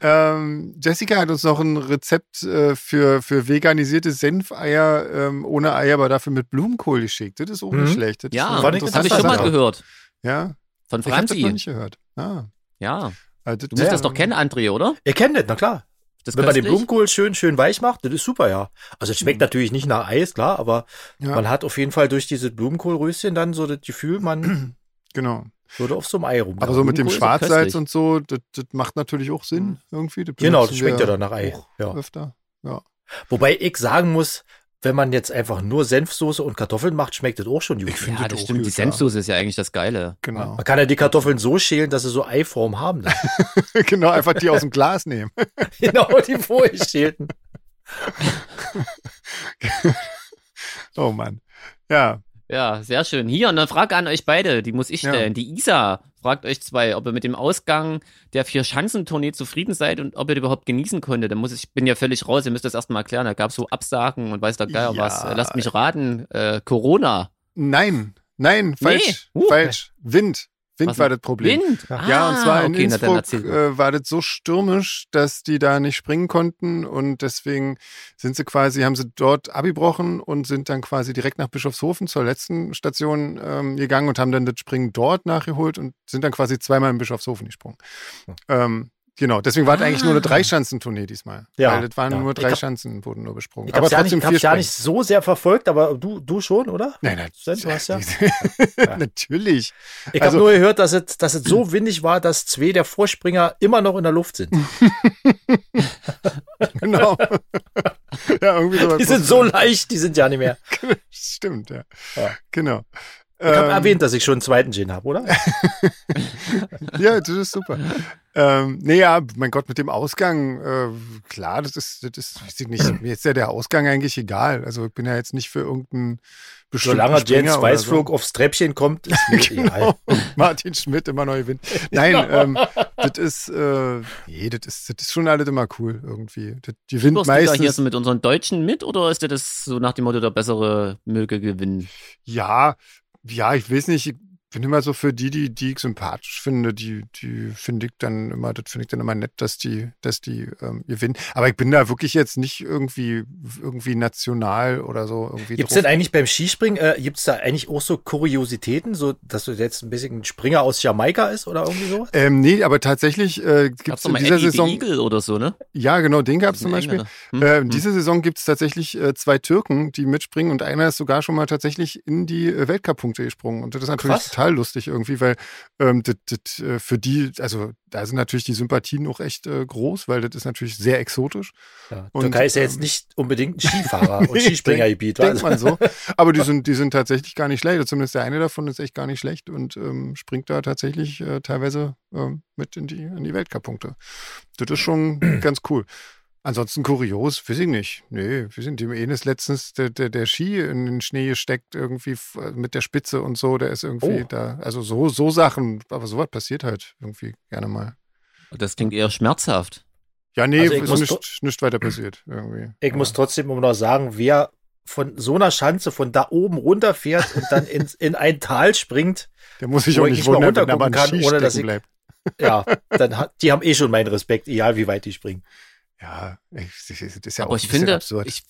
ähm, Jessica hat uns noch ein Rezept äh, für, für veganisierte Senfeier ähm, ohne Eier, aber dafür mit Blumenkohl geschickt. Das ist auch nicht Mhm. schlecht. Das Ja, habe ich schon mal Sache. gehört. Ja, Von ich habe das noch Franzi. nicht gehört. Ah, Ja. also Du musst das doch kennen, André, oder? Ihr kennt das, na klar. Das Wenn man den? Blumenkohl schön, schön weich macht, das ist super, ja. Also es schmeckt natürlich nicht nach Eis, klar, aber Ja. man hat auf jeden Fall durch diese Blumenkohlröschen dann so das Gefühl, man Genau. Würde auf so einem Ei rum. Aber so mit dem Schwarzsalz und so, das, das macht natürlich auch Sinn irgendwie. Das Genau, das schmeckt ja dann nach Ei. auch Ja. Öfter. Ja. Wobei ich sagen muss, wenn man jetzt einfach nur Senfsoße und Kartoffeln macht, schmeckt das auch schon gut. Ich finde Ja, das stimmt. Die gut. Senfsoße ist ja eigentlich das Geile. Genau. Man kann ja die Kartoffeln so schälen, dass sie so Eiform haben. Dann. genau, einfach die aus dem Glas nehmen. genau, die vorher schälten. Oh Mann. Ja, Ja, sehr schön. Hier, eine Frage an euch beide, die muss ich Ja. stellen. Die Isa fragt euch zwei, ob ihr mit dem Ausgang der Vier-Schanzentournee zufrieden seid und ob ihr das überhaupt genießen konntet. Dann muss ich, bin ja völlig raus, ihr müsst das erstmal erklären. Da gab es so Absagen und weiß der Geier Ja. was. Äh, Lasst mich raten, äh, Corona. nein, nein, falsch, Uh. falsch. Wind. Wind Was war das Problem. Wind? Ja, und zwar in okay, na Innsbruck äh, war das so stürmisch, dass die da nicht springen konnten und deswegen sind sie quasi, haben sie dort abgebrochen und sind dann quasi direkt nach Bischofshofen zur letzten Station ähm, gegangen und haben dann das Springen dort nachgeholt und sind dann quasi zweimal in Bischofshofen gesprungen. Ähm, genau, deswegen war das eigentlich nur eine Ah. Dreischanzentournee diesmal. Ja, Weil das waren ja. nur drei hab- Schanzen, wurden nur besprungen. Ich Aber hab's ja trotzdem nicht, vier ja nicht so sehr verfolgt, aber du, du schon, oder? Nein, nein. Du hast ja- Natürlich. Ich Also- habe nur gehört, dass es, dass es so windig war, dass zwei der Vorspringer immer noch in der Luft sind. Genau. ja, irgendwie sowas. Die sind so leicht, die sind ja nicht mehr. Stimmt, ja. Ja. Genau. Ich habe Ähm, erwähnt, dass ich schon einen zweiten Gin habe, oder? Ja, das ist super. ähm, nee, ja, mein Gott, mit dem Ausgang, äh, klar, das ist, das ist, weiß ich nicht, mir ist ja der Ausgang eigentlich egal. Also ich bin ja jetzt nicht für irgendeinen bestimmten Solange Jens Weißflug aufs Treppchen kommt, ist mir egal. Genau. Martin Schmidt immer neu gewinnt. Nein, ähm, das ist, äh, nee, das ist, das ist schon alles immer cool irgendwie. Das gewinnt Spürst du da hier meistens. so mit unseren Deutschen mit oder ist dir das so nach dem Motto der bessere möge gewinnen? Ja, ja, ich weiß nicht, ich bin immer so für die, die, die ich sympathisch finde, die, die finde ich dann immer, das finde ich dann immer nett, dass die, dass die ähm, gewinnen. Aber ich bin da wirklich jetzt nicht irgendwie, irgendwie national oder so irgendwie. Gibt's drauf. denn eigentlich beim Skispringen, äh, gibt's da eigentlich auch so Kuriositäten, so dass du jetzt ein bisschen ein Springer aus Jamaika ist oder irgendwie sowas? ähm, nee, aber tatsächlich äh, es in dieser Eddie Saison. Eagle oder so, ne? Ja, genau, den gab es zum Beispiel. Hm? Äh, diese Saison gibt es tatsächlich äh, zwei Türken, die mitspringen und einer ist sogar schon mal tatsächlich in die äh, Weltcup-Punkte gesprungen. Und das ist natürlich Krass. Total lustig irgendwie, weil ähm, das, das, äh, für die, also da sind natürlich die Sympathien auch echt äh, groß, weil das ist natürlich sehr exotisch. Ja, Und, Türkei ist ja jetzt ähm, nicht unbedingt ein Skifahrer und Nee, Skispringergebiet. Denkt Also. man so. Aber die sind, die sind tatsächlich gar nicht schlecht. Zumindest der eine davon ist echt gar nicht schlecht und ähm, springt da tatsächlich äh, teilweise ähm, mit in die, in die Weltcup-Punkte. Das ist schon ganz cool. Ansonsten kurios, weiß ich nicht. Nee, wir sind dem Enes letztens der, der, der Ski in den Schnee gesteckt, irgendwie f- mit der Spitze und so. Der ist irgendwie Oh. da. Also so, so Sachen, aber sowas passiert halt irgendwie gerne mal. Das klingt eher schmerzhaft. Ja, nee, Also ist nicht, nicht weiter passiert. Irgendwie. Ich muss trotzdem immer noch sagen, wer von so einer Schanze von da oben runterfährt und dann in, in ein Tal springt, Der muss sich wo auch ich nicht nicht mal wundern, wenn er mal runtergucken an kann, ohne dass ich- bleibt. ja, dann hat, die haben eh schon meinen Respekt, egal wie weit die springen. Ja, ich, ist das ist ja Aber auch ich finde, absurd. ich,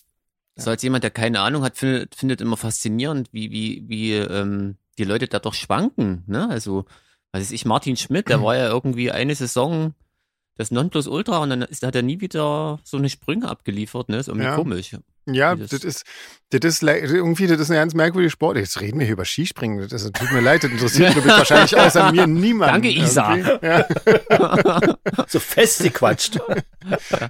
so als jemand, der keine Ahnung hat, findet, findet immer faszinierend, wie, wie, wie ähm, die Leute da doch schwanken. Ne? Also, was weiß ich, Martin Schmidt, der war ja irgendwie eine Saison das Nonplusultra und dann ist, hat er nie wieder so eine Sprünge abgeliefert. Ne? Ist irgendwie Ja. komisch. Ja, das- das, ist, das ist irgendwie, das ist eine ganz merkwürdige Sport. Jetzt reden wir hier über Skispringen. Das ist, tut mir leid, das interessiert glaube ich wahrscheinlich außer mir niemand. Danke, Isa. Ja, So festgequatscht. Ja,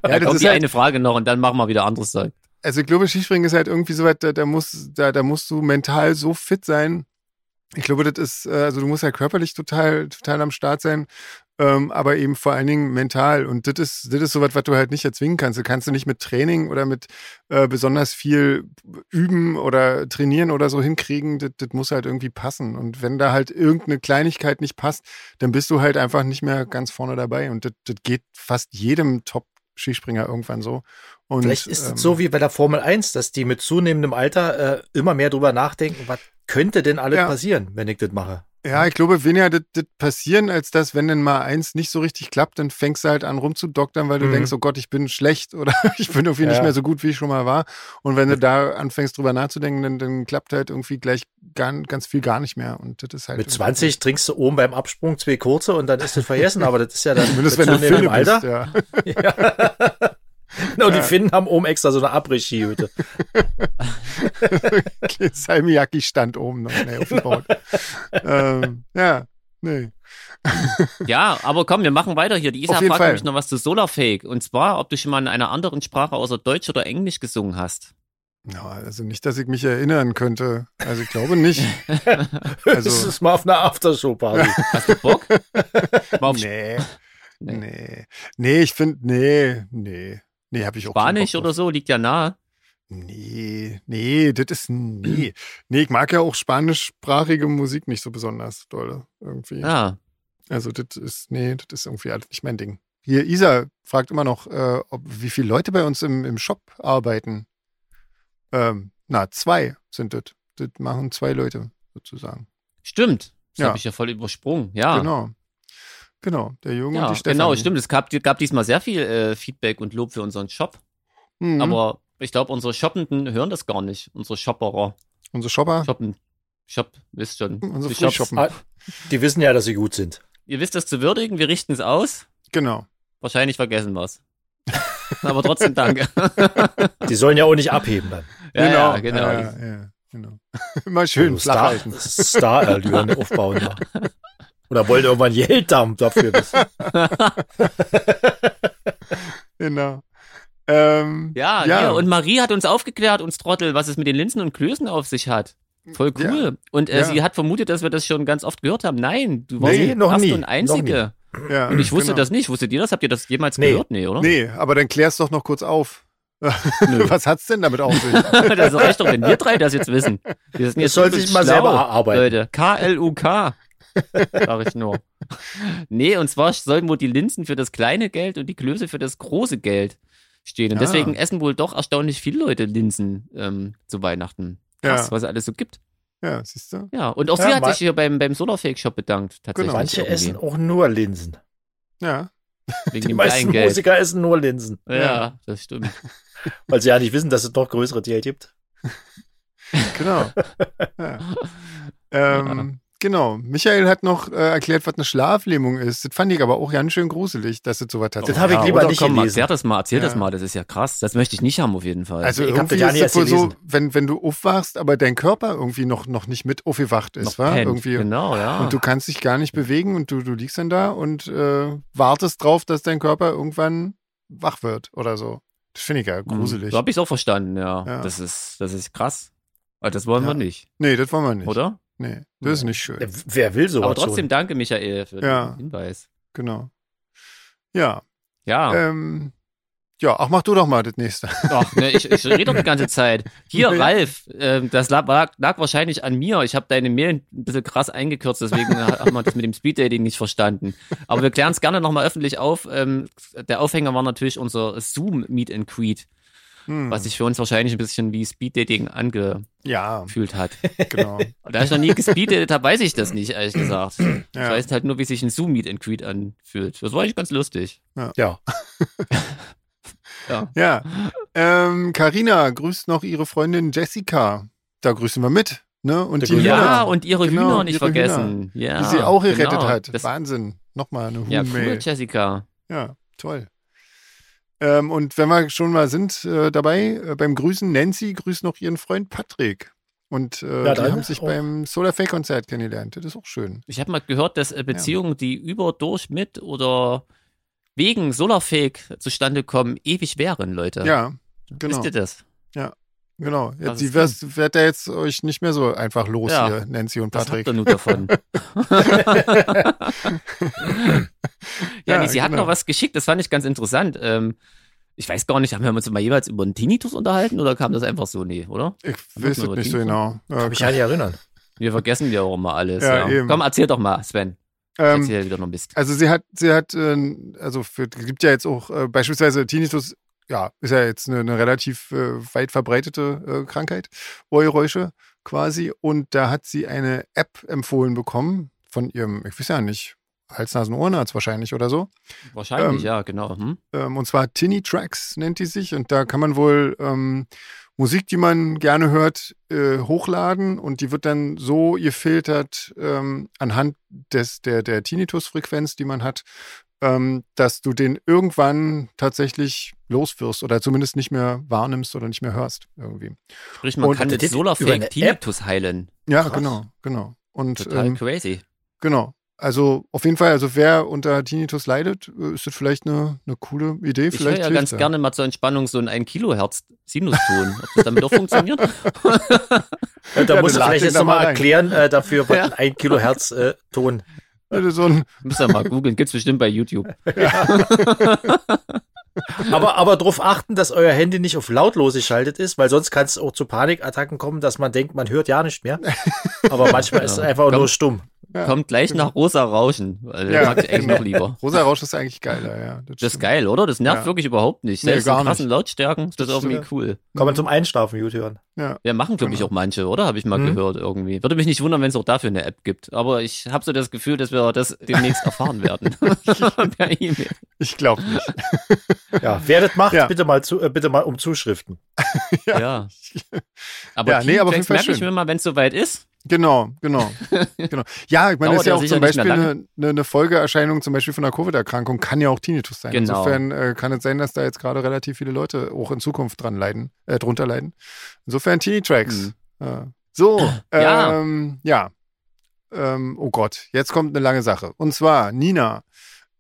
das kommt ist die halt- eine Frage noch und dann machen wir wieder anderes Zeug. also ich glaube, Skispringen ist halt irgendwie so weit, da, da, muss, da, da musst du mental so fit sein. Ich glaube, das ist, äh, also du musst ja körperlich total, total am Start sein, ähm, aber eben vor allen Dingen mental. Und das ist, das ist so was, was du halt nicht erzwingen kannst. Du kannst du nicht mit Training oder mit äh, besonders viel üben oder trainieren oder so hinkriegen. Das, das muss halt irgendwie passen. Und wenn da halt irgendeine Kleinigkeit nicht passt, dann bist du halt einfach nicht mehr ganz vorne dabei. Und das, das geht fast jedem Top Skispringer irgendwann so. Und, Vielleicht ist es ähm, so wie bei der Formel 1, dass die mit zunehmendem Alter äh, immer mehr drüber nachdenken, was könnte denn alles Ja. passieren, wenn ich das mache. Ja, ich glaube, weniger das, das passieren, als dass, wenn denn mal eins nicht so richtig klappt, dann fängst du halt an rumzudoktern, weil du Mhm. denkst, oh Gott, ich bin schlecht oder ich bin irgendwie nicht Ja. mehr so gut, wie ich schon mal war. Und wenn du da anfängst drüber nachzudenken, dann, dann klappt halt irgendwie gleich gar, ganz viel gar nicht mehr. Und das ist halt. Mit irgendwie- 20 trinkst du oben beim Absprung zwei kurze und dann ist das vergessen, aber das ist ja dann Zumindest wenn du zunehmendem Finne bist, ja. Ja. Genau, die Finnen haben oben extra so eine Abriss-Skihütte. Salmiakki stand oben noch schnell auf dem Boot. ähm, ja, nee. Ja, aber komm, wir machen weiter hier. Die Isa fragt nämlich noch was zu Solarfake. Und zwar, ob du schon mal in einer anderen Sprache außer Deutsch oder Englisch gesungen hast. Ja, also nicht, dass ich mich erinnern könnte. Also ich glaube nicht. das Also, ist mal auf einer Aftershow-Party. Hast du Bock? Mal auf nee, Nee. nee. Nee, ich finde, nee, nee. Nee, habe ich auch keinen Spanisch oder so, liegt ja nahe. Nee, nee, das ist nee. Nee, ich mag ja auch spanischsprachige Musik nicht so besonders dolle irgendwie. Ja. Also das ist, nee, das ist irgendwie alles nicht mein Ding. Hier, Isa fragt immer noch, äh, ob, wie viele Leute bei uns im, im Shop arbeiten. Ähm, na, zwei sind das. Das machen zwei Leute sozusagen. Stimmt. Das Ja. habe ich ja voll übersprungen. Ja. Genau. Genau, der Jürgen Ja, und die Stefanie. genau, stimmt. Es gab, gab diesmal sehr viel äh, Feedback und Lob für unseren Shop. Mhm. Aber ich glaube, unsere Shoppenden hören das gar nicht. Unsere Shopperer. Unsere Shopper, Shoppen. Shop, wisst schon. unsere Die. Frühshoppen. Ah, Die wissen ja, dass sie gut sind. Ihr wisst das zu würdigen, wir richten es aus. Genau. Wahrscheinlich vergessen wir es. Aber trotzdem danke. Die sollen ja auch nicht abheben dann. ja, ja, genau. Ja, ja, ja, genau. Immer schön Also flach Star, halten. Star-Allüren aufbauen. Ja. Oder wollt ihr irgendwann Gelddamm dafür wissen? Genau. Ähm, Ja, ja. Hier. und Marie hat uns aufgeklärt, uns Trottel, was es mit den Linsen und Klößen auf sich hat. Voll cool. Ja. Und äh, Ja. sie hat vermutet, dass wir das schon ganz oft gehört haben. Nein, du warst Nee, noch nie, und noch einzige. ja, Und ich wusste genau. das nicht. Wusstet ihr das? Habt ihr das jemals Nee. gehört? Nee, oder? Nee, aber dann klär's doch noch kurz auf. Was hat's denn damit auf sich? das reicht doch, wenn wir drei das jetzt wissen. Wir sind Das jetzt soll übelst sich mal schlau, selber erarbeiten. Leute, K-L-U-K. Sag ich nur. Nee, und zwar sollen wohl die Linsen für das kleine Geld und die Klöße für das große Geld stehen. Und Ah. deswegen essen wohl doch erstaunlich viele Leute Linsen ähm, zu Weihnachten. Krass, Ja. was es alles so gibt. Ja, siehst du? Ja, und auch Ja, sie hat sich hier beim, beim Solarfake Shop bedankt. Tatsächlich. Genau. Manche irgendwie. essen auch nur Linsen. Ja. Wegen Die dem meisten kleinen Geld. Musiker essen nur Linsen, Ja, das stimmt. weil sie ja nicht wissen, dass es doch größere Tiere gibt. Genau. Ja. Ähm, genau. Michael hat noch äh, erklärt, was eine Schlaflähmung ist. Das fand ich aber auch ganz schön gruselig, dass das sowas hat. Das habe ich ja, lieber oder nicht komm, gelesen. Erklär das mal, erzähl Ja. das mal, das ist ja krass. Das möchte ich nicht haben auf jeden Fall. Also Ich irgendwie das ja ist es wohl so, wenn, wenn du aufwachst, aber dein Körper irgendwie noch, noch nicht mit aufgewacht ist, Noch wa? pennt. Irgendwie. Genau, ja. Und du kannst dich gar nicht bewegen und du, du liegst dann da und äh, wartest drauf, dass dein Körper irgendwann wach wird oder so. Das finde ich ja gruselig. So habe ich es auch verstanden, ja. Ja. Das ist, das ist krass. Aber das wollen Ja. wir nicht, Nee, das wollen wir nicht. oder? Nee, das ist nicht schön. Äh, Wer will sowas Aber trotzdem schon? danke, Michael, für Ja. den Hinweis. Genau. Ja. Ja. Ähm, ja, ach, mach du doch mal das nächste. Ach, ne, ich, ich rede doch die ganze Zeit. Hier, Ja. Ralf, ähm, das lag, lag, wahrscheinlich an mir. Ich habe deine Mail ein bisschen krass eingekürzt, deswegen haben wir das mit dem Speeddating nicht verstanden. Aber wir klären es gerne nochmal öffentlich auf. Ähm, der Aufhänger war natürlich unser Zoom Meet and Greet, Hm. was sich für uns wahrscheinlich ein bisschen wie Speeddating angefühlt ja, hat. genau. Und da ich noch nie gespeedet habe, weiß ich das nicht, ehrlich gesagt. Ich Ja. weiß halt nur, wie sich ein Zoom Meet and Greet anfühlt. Das war eigentlich ganz lustig. Ja, Ja. Ja. Ähm, Carina grüßt noch ihre Freundin Jessica. Da grüßen wir mit. Ne? Und Hühner, Ja, und ihre Genau, Hühner nicht ihre vergessen. Ja, die sie auch gerettet genau. hat. Das, Wahnsinn. Nochmal eine ja, cool, Huhn-Mail. Jessica. Ja, toll. Ähm, und wenn wir schon mal sind äh, dabei, äh, beim Grüßen, Nancy grüßt noch ihren Freund Patrick. Und äh, Ja, die haben sich auch. beim Solar Fake Konzert kennengelernt. Das ist auch schön. Ich habe mal gehört, dass äh, Beziehungen, die über, durch, mit oder wegen Solarfake zustande kommen, ewig wären, Leute. Ja, genau. Wisst ihr das? Genau. Jetzt, die wirst, wird er jetzt euch nicht mehr so einfach los Ja. hier, Nancy und Was Patrick. habt ihr nur davon? ja, Ja, nee, sie hat genau. noch was geschickt, das fand ich ganz interessant. Ähm, ich weiß gar nicht, haben wir uns mal jeweils über einen Tinnitus unterhalten oder kam das einfach so? Nee, oder? Ich weiß es nicht so genau. Ja, Kann mich ja nicht erinnern. Wir vergessen ja auch immer alles. Ja, Ja, eben. Komm, erzähl doch mal, Sven. ähm, Erzähl wieder noch Mist. Also sie hat, sie hat, äh, also für, es gibt ja jetzt auch äh, beispielsweise Tinnitus, ja, ist ja jetzt eine, eine relativ äh, weit verbreitete äh, Krankheit, Ohrgeräusche quasi. Und da hat sie eine App empfohlen bekommen von ihrem, ich weiß ja nicht, Hals, Nasen, Ohrenarzt wahrscheinlich oder so. Wahrscheinlich, ähm, ja, genau. Hm? Ähm, und zwar Tinny Tracks nennt die sich. Und da kann man wohl ähm, Musik, die man gerne hört, äh, hochladen und die wird dann so gefiltert ähm, anhand des, der, der Tinnitus-Frequenz, die man hat, ähm, dass du den irgendwann tatsächlich loswirst oder zumindest nicht mehr wahrnimmst oder nicht mehr hörst irgendwie. Sprich, man und kann das mit Solarfake? Tinnitus heilen. Ja, Krass. genau, genau. Und Total ähm, crazy. genau. Also auf jeden Fall, also wer unter Tinnitus leidet, äh, ist das vielleicht eine, eine coole Idee. Ich höre Vielleicht ja ganz er. gerne mal zur Entspannung so ein 1 Kilohertz Sinuston. Ob das damit auch funktioniert? Da Ja, musst du vielleicht jetzt da mal nochmal erklären äh, dafür, was Ja. ein 1 Kilohertz äh, Ton. Also so ein, Müsst ihr mal googeln, gibt's bestimmt bei YouTube. Aber, aber darauf achten, dass euer Handy nicht auf lautlos geschaltet ist, weil sonst kann es auch zu Panikattacken kommen, dass man denkt, man hört ja nicht mehr. Aber manchmal ist es Ja. einfach Komm. nur stumm. Ja, Kommt gleich nach rosa Rauschen. Also, Ja, ja, mag ich eigentlich noch lieber. Rosa Rausch ist eigentlich geiler, ja. Das ist stimmt. geil, oder? Das nervt Ja. wirklich überhaupt nicht. Nee, Selbst gar in krassen nicht. Lautstärken ist das, Das irgendwie stimmt. cool. Kann man zum Einschlafen gut hören. Ja. Ja, machen, glaube ich, Genau. auch manche, oder? Habe ich mal Mhm. gehört irgendwie. Würde mich nicht wundern, wenn es auch dafür eine App gibt. Aber ich habe so das Gefühl, dass wir das demnächst erfahren werden. per E-Mail. Ich glaube nicht. Ja, wer das macht, Ja. bitte mal zu, äh, bitte mal um Zuschriften. Ja. Ja. Aber Ja, nee, aber merke ich schön. mir mal, wenn es soweit ist. Genau, genau. genau. Ja, ich meine, das ist ja auch zum Beispiel eine, eine, eine Folgeerscheinung zum Beispiel von einer Covid-Erkrankung, kann ja auch Tinnitus sein. Genau. Insofern äh, kann es sein, dass da jetzt gerade relativ viele Leute auch in Zukunft dran leiden, äh, drunter leiden. Insofern Tinny-Tracks. Mhm. So, Ja. ähm, ja. Ähm, oh Gott, jetzt kommt eine lange Sache. Und zwar, Nina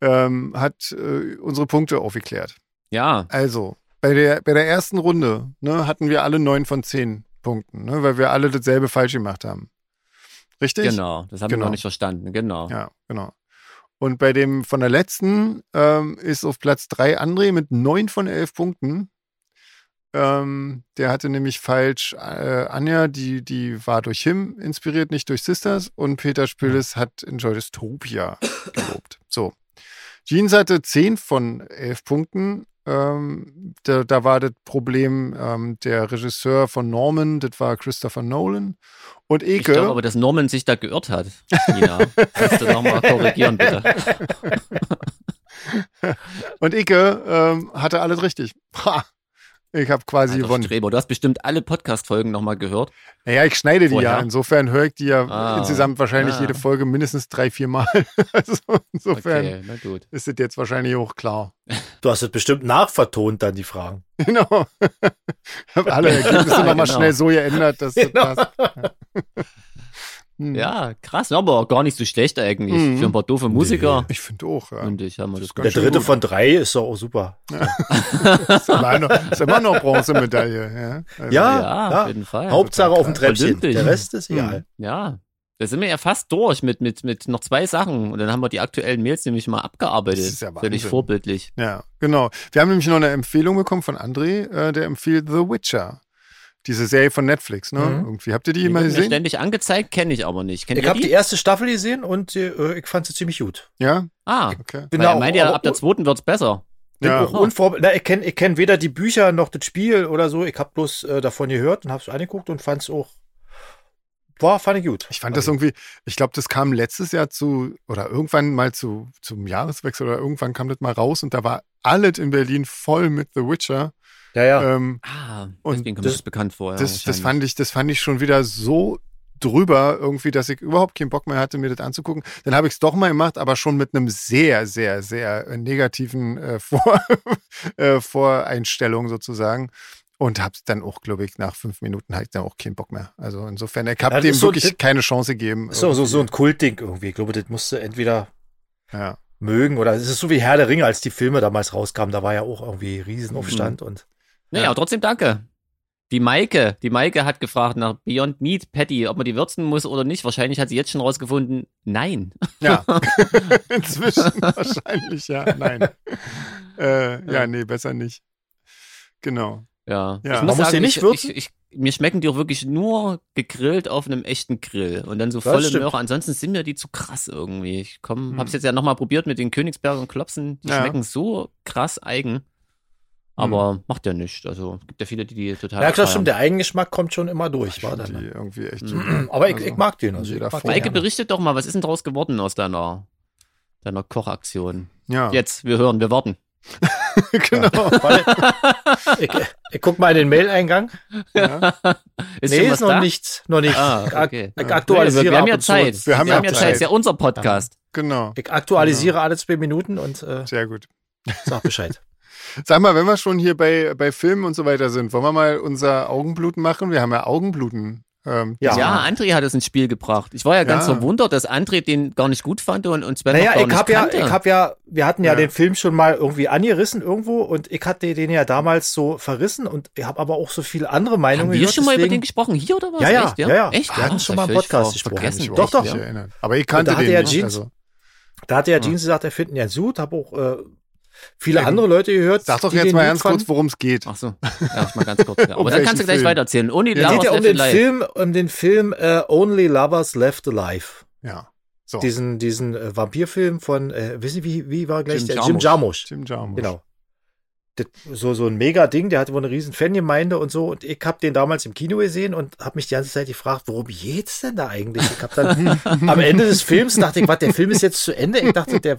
ähm, hat äh, unsere Punkte aufgeklärt. Ja, Also, bei der, bei der ersten Runde ne, hatten wir alle neun von zehn Punkten, ne, weil wir alle dasselbe falsch gemacht haben. Richtig? genau. Das haben Genau. wir noch nicht verstanden. Genau. Ja, genau. Und bei dem von der letzten ähm, ist auf Platz drei André mit neun von elf Punkten. Ähm, der hatte nämlich falsch äh, Anja, die, die war durch Him inspiriert, nicht durch Sisters. Und Peter Spilles hat Enjoy Dystopia gelobt. So. Jeans hatte zehn von elf Punkten. Ähm, da, da war das Problem ähm, der Regisseur von Norman, das war Christopher Nolan. Und Ich Eke. glaube aber, dass Norman sich da geirrt hat. Nina, kannst du nochmal korrigieren, bitte? Und Icke ähm, hatte alles richtig. Ha, ich habe quasi Alter gewonnen. Streber, du hast bestimmt alle Podcast-Folgen nochmal gehört. Naja, ich schneide die Vorher? ja. Insofern höre ich die ja Ah. insgesamt wahrscheinlich Ah. jede Folge mindestens drei, vier Mal. also insofern Okay, na gut. ist das jetzt wahrscheinlich auch klar. Du hast es bestimmt nachvertont, dann die Fragen. Genau. Ich habe alle Ergebnisse Ja, nochmal genau. schnell so geändert, dass das Genau. passt. Hm. Ja, krass, aber gar nicht so schlecht eigentlich. Mhm. Für ein paar doofe Musiker. Ich finde auch, ja. Und ich haben wir Das das ist Der dritte gut. von drei ist doch auch super. ist, immer noch, ist immer noch Bronzemedaille. Ja, also, Ja, ja, ja. auf jeden Fall. Hauptsache auf dem Treppchen. Olympisch. Der Rest ist Mhm. egal. Ja, da sind wir ja fast durch mit, mit, mit noch zwei Sachen. Und dann haben wir die aktuellen Mails nämlich mal abgearbeitet. Das ist ja Völlig vorbildlich. Ja, genau. Wir haben nämlich noch eine Empfehlung bekommen von André, äh, der empfiehlt The Witcher. Diese Serie von Netflix, ne? Mhm. Irgendwie. Habt ihr die Die mal wird mir gesehen? ständig angezeigt, kenne ich aber nicht. Kennt Ich habe die? die erste Staffel gesehen und äh, ich fand sie ziemlich gut. Ja? ah, Okay. Er auch, meint ja, ab der zweiten wird's besser. bin Ja. unvorbe- Na, ich kenne ich kenn weder die Bücher noch das Spiel oder so. Ich habe bloß äh, davon gehört und habe es angeguckt und fand es auch. War, fand ich gut. Ich fand das irgendwie, ich glaube, das kam letztes Jahr zu, oder irgendwann mal zu, zum Jahreswechsel oder irgendwann kam das mal raus und da war alles in Berlin voll mit The Witcher. Ja, ja. Ähm, Ah, Und deswegen kommt das- das, bekannt vor. Ja, das, das fand ich, das fand ich schon wieder so drüber irgendwie, dass ich überhaupt keinen Bock mehr hatte, mir das anzugucken. Dann habe ich es doch mal gemacht, aber schon mit einem sehr, sehr, sehr negativen äh, Vor äh, Voreinstellung sozusagen. Und hab's dann auch, glaube ich, nach fünf Minuten hatte ich dann auch keinen Bock mehr. Also insofern, ich habe Ja, dem ist so- wirklich das- keine Chance gegeben. so, so, so ein. Kultding irgendwie. Ich glaube, das musste entweder Ja. mögen oder es ist so wie Herr der Ringe, als die Filme damals rauskamen. Da war ja auch irgendwie Riesenaufstand und Nee, Ja. aber trotzdem danke. Die Maike, die Maike hat gefragt nach Beyond Meat Patty, ob man die würzen muss oder nicht. Wahrscheinlich hat sie jetzt schon rausgefunden, nein. Ja, inzwischen wahrscheinlich, ja, nein. Äh, ja, nee, besser nicht. Genau. Ja, Ja. ich Man muss muss sagen, die nicht ich, würzen? ich, ich, mir schmecken die auch wirklich nur gegrillt auf einem echten Grill und dann so Das volle stimmt. Möhre. Ansonsten sind mir die zu krass irgendwie. Ich komm, Hm. hab's jetzt ja nochmal probiert mit den Königsberger und Klopsen. Die Ja. schmecken so krass eigen. Aber macht ja nichts. Also es gibt ja viele, die die total. Ja, klar, stimmt. Der Eigengeschmack kommt schon immer durch. Ich War dann. die irgendwie echt Mhm. super. Aber ich, Also, ich mag den. Also jeder. Maike, berichtet doch mal, was ist denn draus geworden aus deiner, deiner Kochaktion? Ja, Jetzt, wir hören, wir warten. genau. Ich, ich guck mal in den Mail-Eingang. Ja. Ist nee, ist noch da? nichts. Noch nicht. Ah, Ich okay. Ich. Wir, aktualisiere wir haben ab ja zu. Zeit. Wir haben ja ja Zeit. Zeit. Ist ja unser Podcast. Genau, Ich aktualisiere alle zwei Minuten und äh, sehr gut. sag Bescheid. Sag mal, wenn wir schon hier bei, bei Filmen und so weiter sind, wollen wir mal unser Augenbluten machen? Wir haben ja Augenbluten. Ähm, Ja. Ja, André hat es ins Spiel gebracht. Ich war ja ganz Ja. verwundert, dass André den gar nicht gut fand und, und Sven Naja, noch gar ich nicht hab ja, ich hab ja, wir hatten ja, Ja. den Film schon mal irgendwie angerissen irgendwo und ich hatte den ja damals so verrissen und ich habe aber auch so viele andere Meinungen Haben wir gehört, schon mal über den gesprochen? Hier oder was? Ja, ja, Echt, ja, ja. Echt? Wir hatten Ah, schon mal ich Podcast gesprochen. kann Vergessen. mich Doch, doch. nicht Ja. erinnern. Aber ich kannte da hatte den ja nicht. Jeans- Also. Da hatte ja Ah. Jeans gesagt, er findet ihn ja gut, habe auch äh, viele Ja, andere Leute gehört. Sag doch jetzt mal ganz fanden. kurz, worum es geht. Ach so, ja, mal ganz kurz. Ja. Um Aber dann kannst du gleich Film? weitererzählen. Only Es Lovers geht ja um den Alive. Film, um den Film äh, Only Lovers Left Alive. Ja. So. Diesen, diesen äh, Vampirfilm von, äh, wissen Sie, wie, wie war gleich Jim der? Jarmusch. Jim Jarmusch. Jim Jarmusch. Genau. Das, so, so ein mega Ding, der hatte wohl eine riesen Fangemeinde und so. Und ich habe den damals im Kino gesehen und habe mich die ganze Zeit gefragt, worum geht's denn da eigentlich? Ich habe dann am Ende des Films dachte ich, was, der Film ist jetzt zu Ende? Ich dachte, der,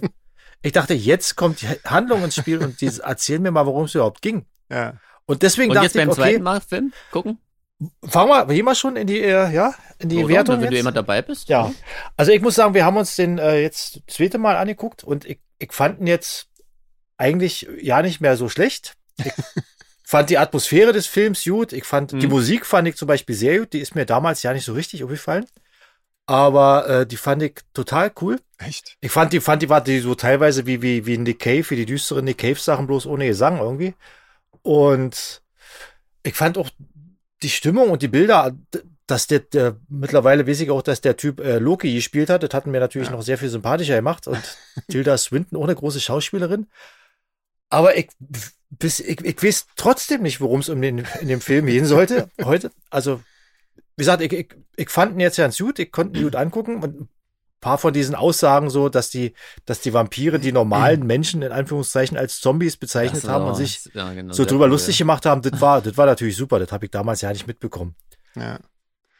ich dachte, jetzt kommt die Handlung ins Spiel und die erzählen mir mal, worum es überhaupt ging. Ja. Und deswegen Und dachte jetzt beim ich, okay, zweiten Mal Film gucken? fangen wir, gehen wir schon in die, äh, ja, in die Oder? Wertung Wenn du jetzt? immer dabei bist? Ja, also ich muss sagen, wir haben uns den äh, jetzt das zweite Mal angeguckt und ich, ich fand ihn jetzt eigentlich ja nicht mehr so schlecht. Ich fand die Atmosphäre des Films gut. Ich fand die Mhm. Musik fand ich zum Beispiel sehr gut. Die ist mir damals ja nicht so richtig aufgefallen. Aber äh, die fand ich total cool. Echt? Ich fand die, fand die war die so teilweise wie, wie, wie Nick Cave, wie die düsteren Nick Cave Sachen, bloß ohne Gesang irgendwie. Und ich fand auch die Stimmung und die Bilder, dass der, der mittlerweile weiß ich auch, dass der Typ äh, Loki gespielt hat. Das hat mir natürlich Ja. noch sehr viel sympathischer gemacht. Und Tilda Swinton auch eine große Schauspielerin. Aber ich, bis, ich, ich weiß trotzdem nicht, worum es um den, in dem Film gehen sollte heute. Also, wie gesagt, ich, ich, ich fand ihn jetzt ganz gut. Ich konnte ihn gut angucken. Und ein paar von diesen Aussagen so, dass die, dass die Vampire die normalen Menschen in Anführungszeichen als Zombies bezeichnet haben und sich ja, genau, so drüber lustig gemacht haben, das war, das war natürlich super. Das habe ich damals ja nicht mitbekommen. Ja.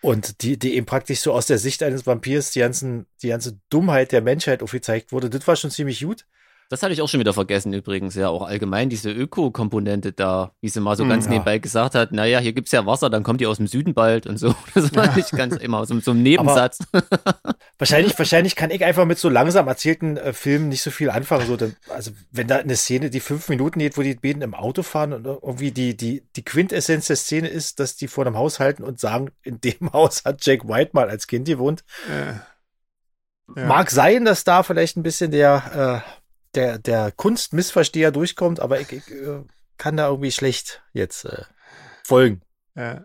Und die, die eben praktisch so aus der Sicht eines Vampirs die ganzen, die ganze Dummheit der Menschheit aufgezeigt wurde, das war schon ziemlich gut. Das hatte ich auch schon wieder vergessen übrigens, ja, auch allgemein diese Öko-Komponente da, wie sie mal so Hm, ganz ja. nebenbei gesagt hat, naja, hier gibt's ja Wasser, dann kommt die aus dem Süden bald und so. Das war nicht ganz immer so, so ein Nebensatz. Wahrscheinlich, wahrscheinlich kann ich einfach mit so langsam erzählten äh, Filmen nicht so viel anfangen. So, denn, also wenn da eine Szene, die fünf Minuten geht, wo die beiden im Auto fahren und irgendwie die, die, die Quintessenz der Szene ist, dass die vor einem Haus halten und sagen, in dem Haus hat Jack White mal als Kind gewohnt. Ja. Mag sein, dass da vielleicht ein bisschen der, äh, der, der Kunstmissversteher durchkommt, aber ich, ich äh, kann da irgendwie schlecht jetzt äh, folgen. Ja.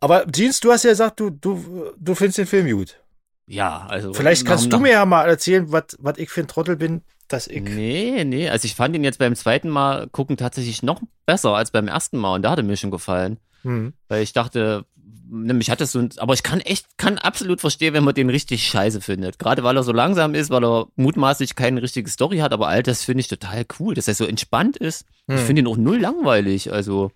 Aber Jeans, du hast ja gesagt, du, du, du findest den Film gut. Ja, also. Vielleicht kannst nach- du mir ja mal erzählen, was was ich für ein Trottel bin, dass ich. Nee, nee, also ich fand ihn jetzt beim zweiten Mal gucken tatsächlich noch besser als beim ersten Mal und da hat er mir schon gefallen. Hm. Weil ich dachte, nämlich hat es so ein, aber ich kann echt, kann absolut verstehen, wenn man den richtig scheiße findet. Gerade weil er so langsam ist, weil er mutmaßlich keine richtige Story hat, aber all das finde ich total cool, dass er so entspannt ist. Ich Hm. finde ihn auch null langweilig, also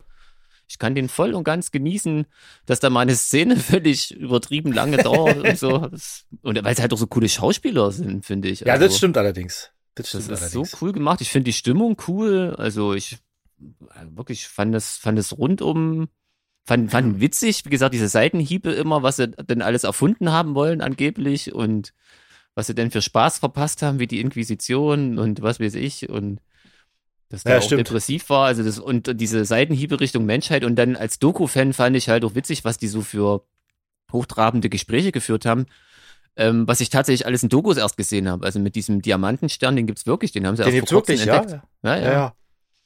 ich kann den voll und ganz genießen, dass da mal eine Szene völlig übertrieben lange dauert und so. Das, und weil es halt auch so coole Schauspieler sind, finde ich. Ja, also. das stimmt allerdings. Das Das stimmt ist so allerdings. cool gemacht. Ich finde die Stimmung cool. Also ich äh, wirklich fand das, fand das rundum, fand, fand witzig. Wie gesagt, diese Seitenhiebe immer, was sie denn alles erfunden haben wollen angeblich und was sie denn für Spaß verpasst haben, wie die Inquisition und was weiß ich und dass der Ja, auch stimmt. depressiv war. Also das und diese Seitenhiebe Richtung Menschheit und dann als Doku-Fan fand ich halt auch witzig, was die so für hochtrabende Gespräche geführt haben. Ähm, was ich tatsächlich alles in Dokus erst gesehen habe. Also mit diesem Diamantenstern, den gibt's wirklich, den haben sie Den erst vor kurzem wirklich, ja? entdeckt. Ja, ja. Ja, ja.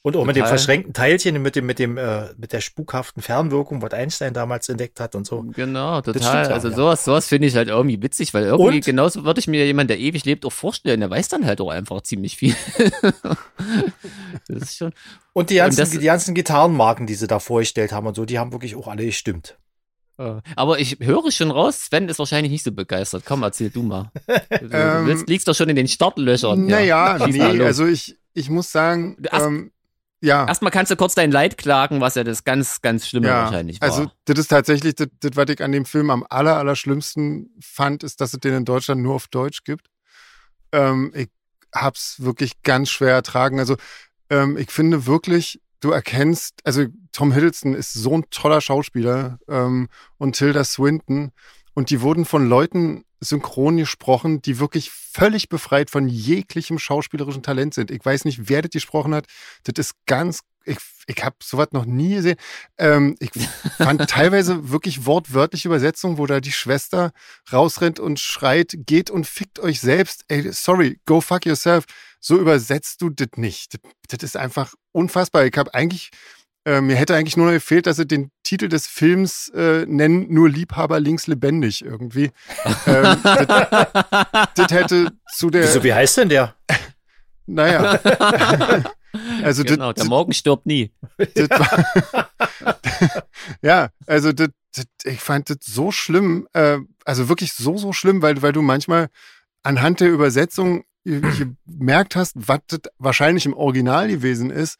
Und auch mit dem Total. verschränkten Teilchen, mit dem, mit dem, äh, mit der spukhaften Fernwirkung, was Einstein damals entdeckt hat und so. Genau, stimmt total. ja, also ja. sowas, sowas finde ich halt irgendwie witzig, weil irgendwie Und? genauso würde ich mir jemand, der ewig lebt, auch vorstellen. Der weiß dann halt auch einfach ziemlich viel. das ist schon. Und die ganzen, das- die ganzen Gitarrenmarken, die sie da vorgestellt haben und so, die haben wirklich auch alle gestimmt. Aber ich höre schon raus, Sven ist wahrscheinlich nicht so begeistert. Komm, erzähl du mal. Du, du Ähm, willst, liegst doch schon in den Startlöchern. Naja, mal nee, also ich, ich muss sagen, Erst- ähm, ja. Erstmal kannst du kurz dein Leid klagen, was ja das ganz, ganz Schlimme Ja, wahrscheinlich war. also das ist tatsächlich, das, das, was ich an dem Film am aller, aller schlimmsten fand, ist, dass es den in Deutschland nur auf Deutsch gibt. Ähm, ich hab's wirklich ganz schwer ertragen. Also ähm, ich finde wirklich, du erkennst, also Tom Hiddleston ist so ein toller Schauspieler ähm, und Tilda Swinton und die wurden von Leuten synchron gesprochen, die wirklich völlig befreit von jeglichem schauspielerischen Talent sind. Ich weiß nicht, wer das gesprochen hat. Das ist ganz, ich, ich habe sowas noch nie gesehen. Ähm, ich fand teilweise wirklich wortwörtliche Übersetzungen, wo da die Schwester rausrennt und schreit, geht und fickt euch selbst. Ey, sorry, go fuck yourself. So übersetzt du das nicht. Das, das ist einfach unfassbar. Ich habe eigentlich, äh, mir hätte eigentlich nur noch gefehlt, dass sie den Titel des Films äh, nennen, nur Liebhaber links lebendig irgendwie. ähm, das, das hätte zu der, Wieso, wie heißt denn der? naja. also das- genau, der Morgen stirbt nie. das war, ja, also das, das, ich fand das so schlimm, äh, also wirklich so, so schlimm, weil, weil du manchmal anhand der Übersetzung ge- gemerkt hast, was das wahrscheinlich im Original gewesen ist.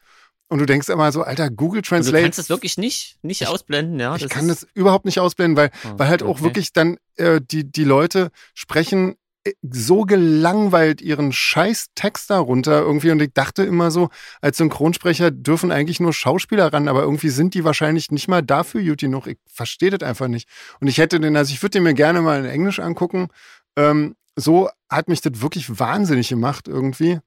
Und du denkst immer so, Alter, Google Und du Translate. kannst es wirklich nicht, nicht ausblenden, ja. ich kann das überhaupt nicht ausblenden, weil, Ah, weil halt auch okay. wirklich dann äh, die, die Leute sprechen äh, so gelangweilt ihren scheiß Text darunter irgendwie und ich dachte immer so, als Synchronsprecher dürfen eigentlich nur Schauspieler ran, aber irgendwie sind die wahrscheinlich nicht mal dafür gut genug. Ich verstehe das einfach nicht. Und ich hätte den, also ich würde den mir gerne mal in Englisch angucken. Ähm, so hat mich das wirklich wahnsinnig gemacht irgendwie.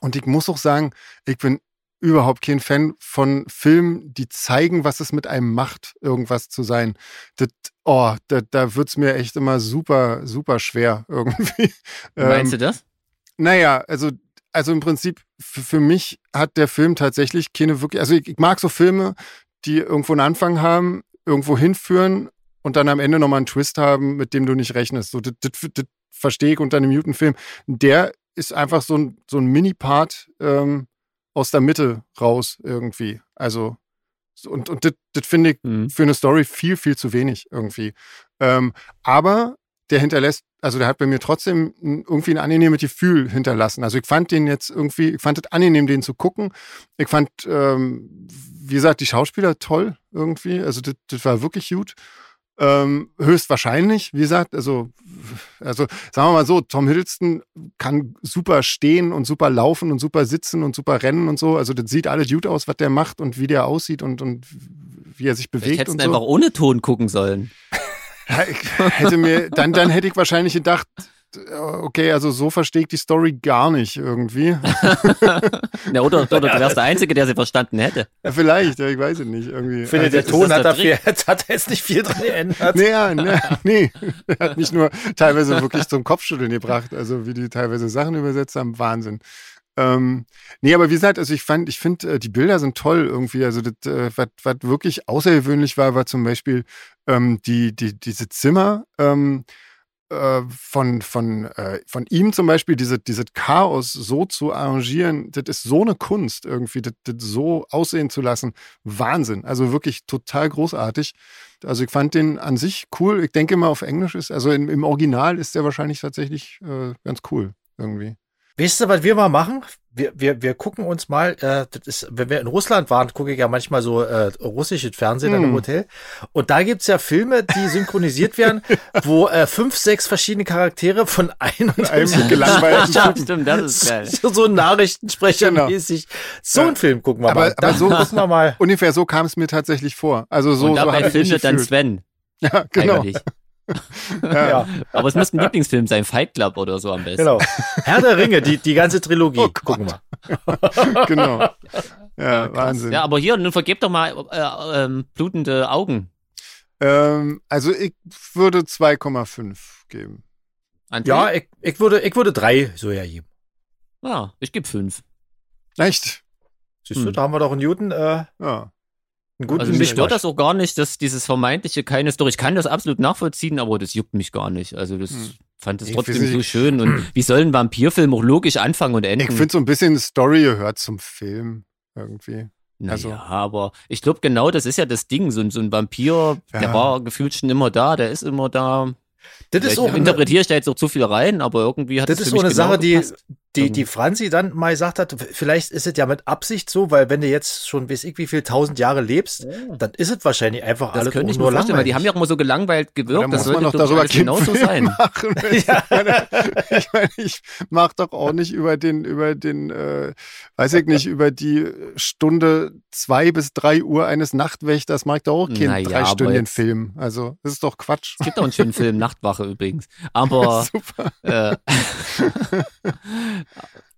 Und ich muss auch sagen, ich bin überhaupt kein Fan von Filmen, die zeigen, was es mit einem macht, irgendwas zu sein. Das, oh, da, da wird's mir echt immer super, super schwer irgendwie. Meinst Ähm, du das? naja, also, also im Prinzip, für, für mich hat der Film tatsächlich keine wirklich, also ich, ich mag so Filme, die irgendwo einen Anfang haben, irgendwo hinführen und dann am Ende nochmal einen Twist haben, mit dem du nicht rechnest. So, das, das, das verstehe ich unter einem Newton-Film. Der ist einfach so ein, so ein Mini-Part ähm, aus der Mitte raus irgendwie. Also, so- und, und das, finde ich Mhm. für eine Story viel, viel zu wenig irgendwie. Ähm, aber der hinterlässt, also der hat bei mir trotzdem irgendwie ein angenehmes Gefühl hinterlassen. Also ich fand den jetzt irgendwie, ich fand es angenehm, den zu gucken. Ich fand, ähm, wie gesagt, die Schauspieler toll irgendwie. Also das war wirklich gut. Ähm, höchstwahrscheinlich, wie gesagt, also, also sagen wir mal so, Tom Hiddleston kann super stehen und super laufen und super sitzen und super rennen und so. Also das sieht alles gut aus, was der macht und wie der aussieht und, und wie er sich bewegt und du so. einfach ohne Ton gucken sollen. Ich hätte mir, dann, dann hätte ich wahrscheinlich gedacht, okay, also so verstehe ich die Story gar nicht irgendwie. Ja, oder, oder du wärst der Einzige, der sie verstanden hätte. Ja, vielleicht, ja, ich weiß es nicht. Irgendwie. Ich finde, Also, der Ton hat der dafür, hat jetzt nicht viel dran geändert. Nee, ja, nee, nee. Er hat mich nur teilweise wirklich zum Kopfschütteln gebracht. Also wie die teilweise Sachen übersetzt haben, Wahnsinn. Ähm, nee, aber wie gesagt, also ich fand, ich finde, äh, die Bilder sind toll irgendwie. Also das, äh, was was wirklich außergewöhnlich war, war zum Beispiel ähm, die, die, diese Zimmer ähm, äh, von, von, äh, von ihm zum Beispiel, diese, diese Chaos so zu arrangieren, das ist so eine Kunst irgendwie, das, das so aussehen zu lassen. Wahnsinn. Also wirklich total großartig. Also ich fand den an sich cool. Ich denke mal auf Englisch ist, also im, im Original ist der wahrscheinlich tatsächlich äh, ganz cool irgendwie. Weißt du, was wir mal machen? Wir, wir, wir gucken uns mal, äh, das ist, wenn wir in Russland waren, gucke ich ja manchmal so äh, russisches Fernsehen dann im Mm. Hotel. Und da gibt's ja Filme, die synchronisiert werden, wo äh, fünf, sechs verschiedene Charaktere von einem und einem gelangweilten Ja, stimmt, das ist geil. so, so Nachrichtensprechermäßig. So Ja. einen Film gucken wir Aber- mal. aber Da so- gucken wir mal. Ungefähr so kam es mir tatsächlich vor. Also so, und so dabei mich filmt dann. Sven. Ja, genau. Eigentlich. Ja. Ja, Aber es muss ein Lieblingsfilm sein, Fight Club oder so am besten. genau. Herr der Ringe, die, die ganze Trilogie. Oh gucken wir. genau. Ja, Krass. Wahnsinn. Ja, aber hier, nun vergebt doch mal äh, ähm, blutende Augen. Ähm, also ich würde 2,5 geben. André? Ja, ich, ich würde, ich würde drei so hergeben. ja, ich gebe fünf. Echt? Siehst du, Hm. da haben wir doch einen Newton, äh, Ja. Guten Also mich stört das auch gar nicht, dass dieses vermeintliche keine Story. Ich kann das absolut nachvollziehen, aber das juckt mich gar nicht. Also das Hm. fand es Ich trotzdem so schön. Und wie soll ein Vampirfilm auch logisch anfangen und enden? Ich finde so ein bisschen Story gehört zum Film irgendwie. naja, also- aber ich glaube genau, das ist ja das Ding. So, ein- so ein Vampir, der Ja. war gefühlt schon immer da, der ist immer da. das ist auch eine, interpretiere ich da jetzt auch zu viel rein, aber irgendwie hat das es ist so eine Sache, genau gepasst. die, die Franzi dann mal gesagt hat, vielleicht ist es ja mit Absicht so, weil wenn du jetzt schon weiß ich wie viel tausend Jahre lebst, dann ist es wahrscheinlich einfach Das alles könnte ich nur vorstellen, weil die langweilig. haben ja auch immer so gelangweilt gewirkt. Das muss man sollte noch doch darüber genauso sein. machen. Ich meine, ich, meine, ich mach doch auch nicht über den, über den, äh, weiß ich nicht, über die Stunde zwei bis drei Uhr eines Nachtwächters mag doch auch keinen Naja, drei Stunden Film. Also, das ist doch Quatsch. Es gibt auch einen schönen Film, Nachtwache übrigens. Aber, Super. äh,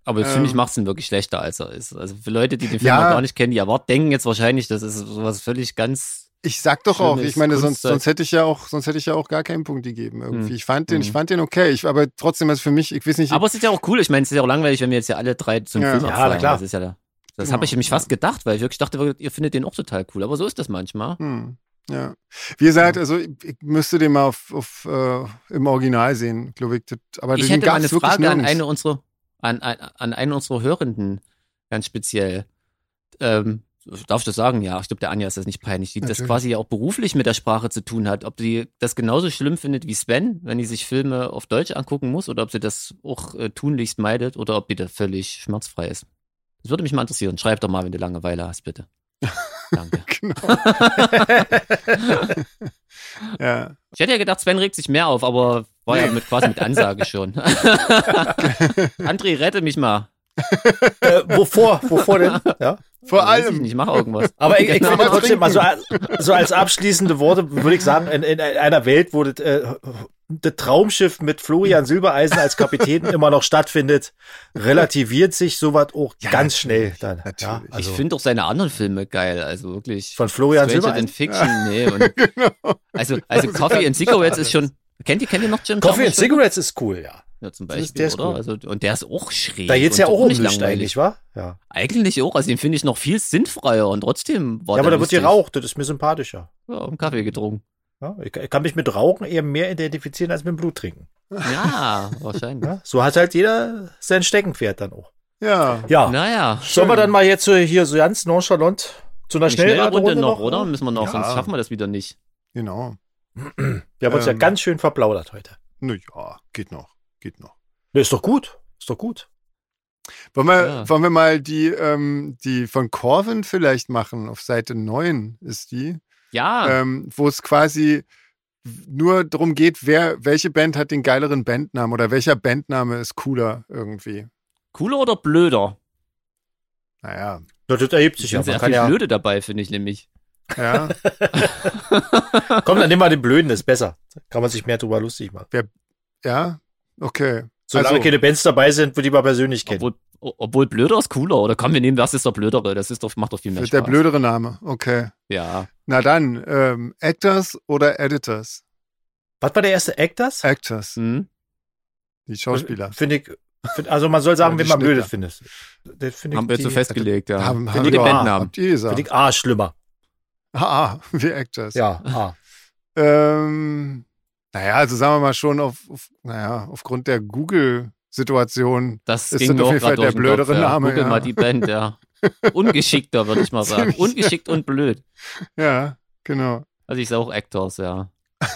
aber das finde ich Ähm. macht es ihn wirklich schlechter, als er ist. Also für Leute, die den Film Ja. noch gar nicht kennen, die erwarten, denken jetzt wahrscheinlich, das ist sowas völlig ganz. Ich sag doch auch, ich meine, sonst, sonst hätte ich ja auch, sonst hätte ich ja auch gar keinen Punkt gegeben irgendwie. Hm. Ich fand den, ich Hm. fand den okay. Ich, aber trotzdem ist für mich, ich weiß nicht, Aber es ist ja auch cool. Ich meine, es ist ja auch langweilig, wenn wir jetzt ja alle drei zum Ja. Film Ja, abfallen. klar. Das ist ja da. Das Genau. habe ich nämlich fast gedacht, weil ich wirklich dachte, ihr findet den auch total cool. Aber so ist das manchmal. Hm, ja. Wie gesagt, also ich, ich müsste den mal auf, auf, äh, im Original sehen, glaube ich. Das, aber ich den hätte mal eine wirklich Frage an eine unserer, an, an, an einen unserer Hörenden, ganz speziell. Ähm, darf ich das sagen? Ja, ich glaube, der Anja ist das nicht peinlich, die das Natürlich. quasi ja auch beruflich mit der Sprache zu tun hat. Ob die das genauso schlimm findet wie Sven, wenn die sich Filme auf Deutsch angucken muss, oder ob sie das auch äh, tunlichst meidet, oder ob die da völlig schmerzfrei ist. Das würde mich mal interessieren. Schreib doch mal, wenn du Langeweile hast, bitte. Danke. Genau. ja. Ich hätte ja gedacht, Sven regt sich mehr auf, aber war ja mit, quasi mit Ansage schon. André, rette mich mal. äh, wovor? Wovor denn? Ja. Vor Ich allem. nicht, mach irgendwas. Aber ich, ich Genau. finde trotzdem mal so, so als abschließende Worte würde ich sagen, in, in einer Welt, wo das, äh, das Traumschiff mit Florian Silbereisen als Kapitän immer noch stattfindet, relativiert sich sowas auch Ja, ganz schnell dann. Ja, Ich also finde auch seine anderen Filme geil, also wirklich. von Florian Stranger Silbereisen. Fiction, nee. Und genau. also, also Coffee and Cigarettes ist schon. Kennt ihr, kennt ihr noch Jim Coffee and Jarmusch Filme? Cigarettes ist cool, ja. Ja, zum Das ist- Beispiel, der ist oder? cool. Also, und der ist auch schräg. Da geht's und ja auch um langweilig. eigentlich, wa? Ja. Eigentlich auch, also den finde ich noch viel sinnfreier und trotzdem war ja, aber da wird geraucht, das ist mir sympathischer. Ja, einen Kaffee getrunken. Ja, ich, ich kann mich mit Rauchen eher mehr identifizieren als mit Blut trinken. Ja, wahrscheinlich. Ja? So hat halt jeder sein Steckenpferd dann auch. Ja. Ja. Naja. Sollen wir dann mal jetzt äh, hier so ganz nonchalant zu einer Schnellradrunde noch, oder? Müssen wir noch, Ja. sonst schaffen wir das wieder nicht. Genau. Wir haben uns ja Ähm. ganz schön verplaudert heute. Na ja, geht noch. Geht noch. Ne, ist doch gut. Ist doch gut. Wollen wir, Ja. wollen wir mal die, ähm, die von Corvin vielleicht machen? Auf Seite 9 ist die. Ja, ähm, wo es quasi nur darum geht, wer, welche Band hat den geileren Bandnamen oder welcher Bandname ist cooler irgendwie. cooler oder blöder? Naja, Ja, Das erhebt sich Ich ja. bin Man sehr viel ja Blöde dabei, finde ich nämlich. Ja, komm, dann nimm mal den Blöden, ist besser. Kann man sich mehr drüber lustig machen. ja, okay. Solange Also- keine Bands dabei sind, wo die man persönlich kennt. Obwohl, obwohl blöder ist cooler. Oder komm, wir nehmen, was ist der blödere? Das ist doch, macht doch viel mehr Wird Spaß. der blödere Name, okay. Ja. Na dann, ähm, Actors oder Editors? Was war der erste Actors? Actors, Hm? die Schauspieler. Finde ich. Find, also man soll sagen, Ja, wen die man blöd Schnitter. findet. Das finde ich, Haben wir die, jetzt so festgelegt, ja. Haben, Find haben ich die wir- Bandnamen. Habt ihr gesagt? Finde ich A schlimmer. Ah, ah, wie Actors. Ja, A. Ähm, naja, also sagen wir mal schon auf, auf naja, aufgrund der Google-Situation Das Ist ging das auf jeden Fall der den Kopf, blödere ja. Name, Google ja. mal die Band, ja. Ungeschickter, würde ich mal sagen. Ziemlich. Ungeschickt und blöd. Ja, genau. Also ich sage auch Actors, ja.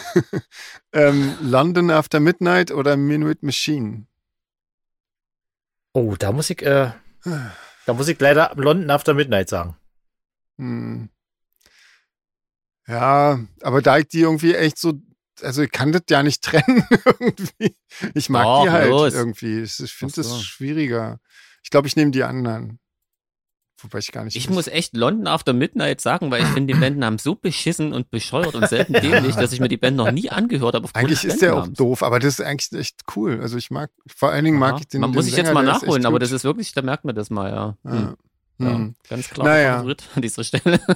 Ähm, London After Midnight oder Minuit Machine? Oh, da muss ich, äh, da muss ich leider London After Midnight sagen. Hm. Ja, aber da ich die irgendwie echt so, also ich kann das ja nicht trennen irgendwie. Ich mag Doch, die halt los. irgendwie. Ich ich finde so. das schwieriger. Ich glaube, ich nehme die anderen. Wobei ich gar nicht. Ich weiß. muss echt London After Midnight sagen, weil ich finde den Bandnamen so beschissen und bescheuert und selten dämlich, dass ich mir die Band noch nie angehört habe. Eigentlich ist der auch doof, aber das ist eigentlich echt cool. Also ich mag, vor allen Dingen mag Aha. ich den. Man den muss ich jetzt Sänger, mal ist echt nachholen, aber das ist wirklich, da merkt man das mal, ja. Hm. Ja. Ja, Hm. ganz klar Naja. Favorit an dieser Stelle.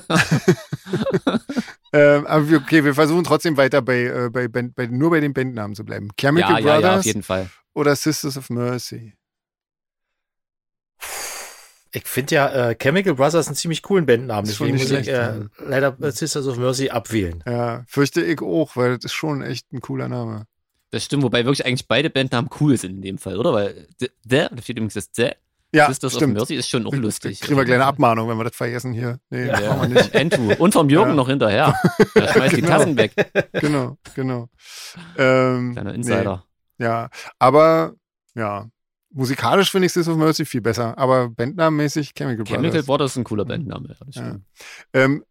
Ähm, aber okay, wir versuchen trotzdem weiter bei, äh, bei, Band, bei nur bei den Bandnamen zu bleiben. Chemical ja, ja, Brothers ja, auf jeden Fall. oder Sisters of Mercy? Ich finde ja äh, Chemical Brothers einen ziemlich coolen Bandnamen. Deswegen muss ich äh, leider äh, Sisters of Mercy abwählen. Ja, fürchte ich auch, weil das ist schon echt ein cooler Name. Das stimmt, wobei wirklich eigentlich beide Bandnamen cool sind in dem Fall, oder? Weil The, the da steht übrigens das The, Ja, Sisters of stimmt. Mercy ist schon auch lustig. Kriegen wir eine kleine Abmahnung, wenn wir das vergessen hier. Nee, Ja. machen wir nicht. Andrew. Und vom Jürgen Ja. noch hinterher. Er schmeißt die Genau. Tassen weg. Genau, genau. Ähm, Kleiner Insider. Nee, ja, aber ja, musikalisch finde ich Sisters of Mercy viel besser, aber bandnamenmäßig Chemical, Chemical Brothers. Brothers ist ein cooler Bandname. Ja, das. Ähm,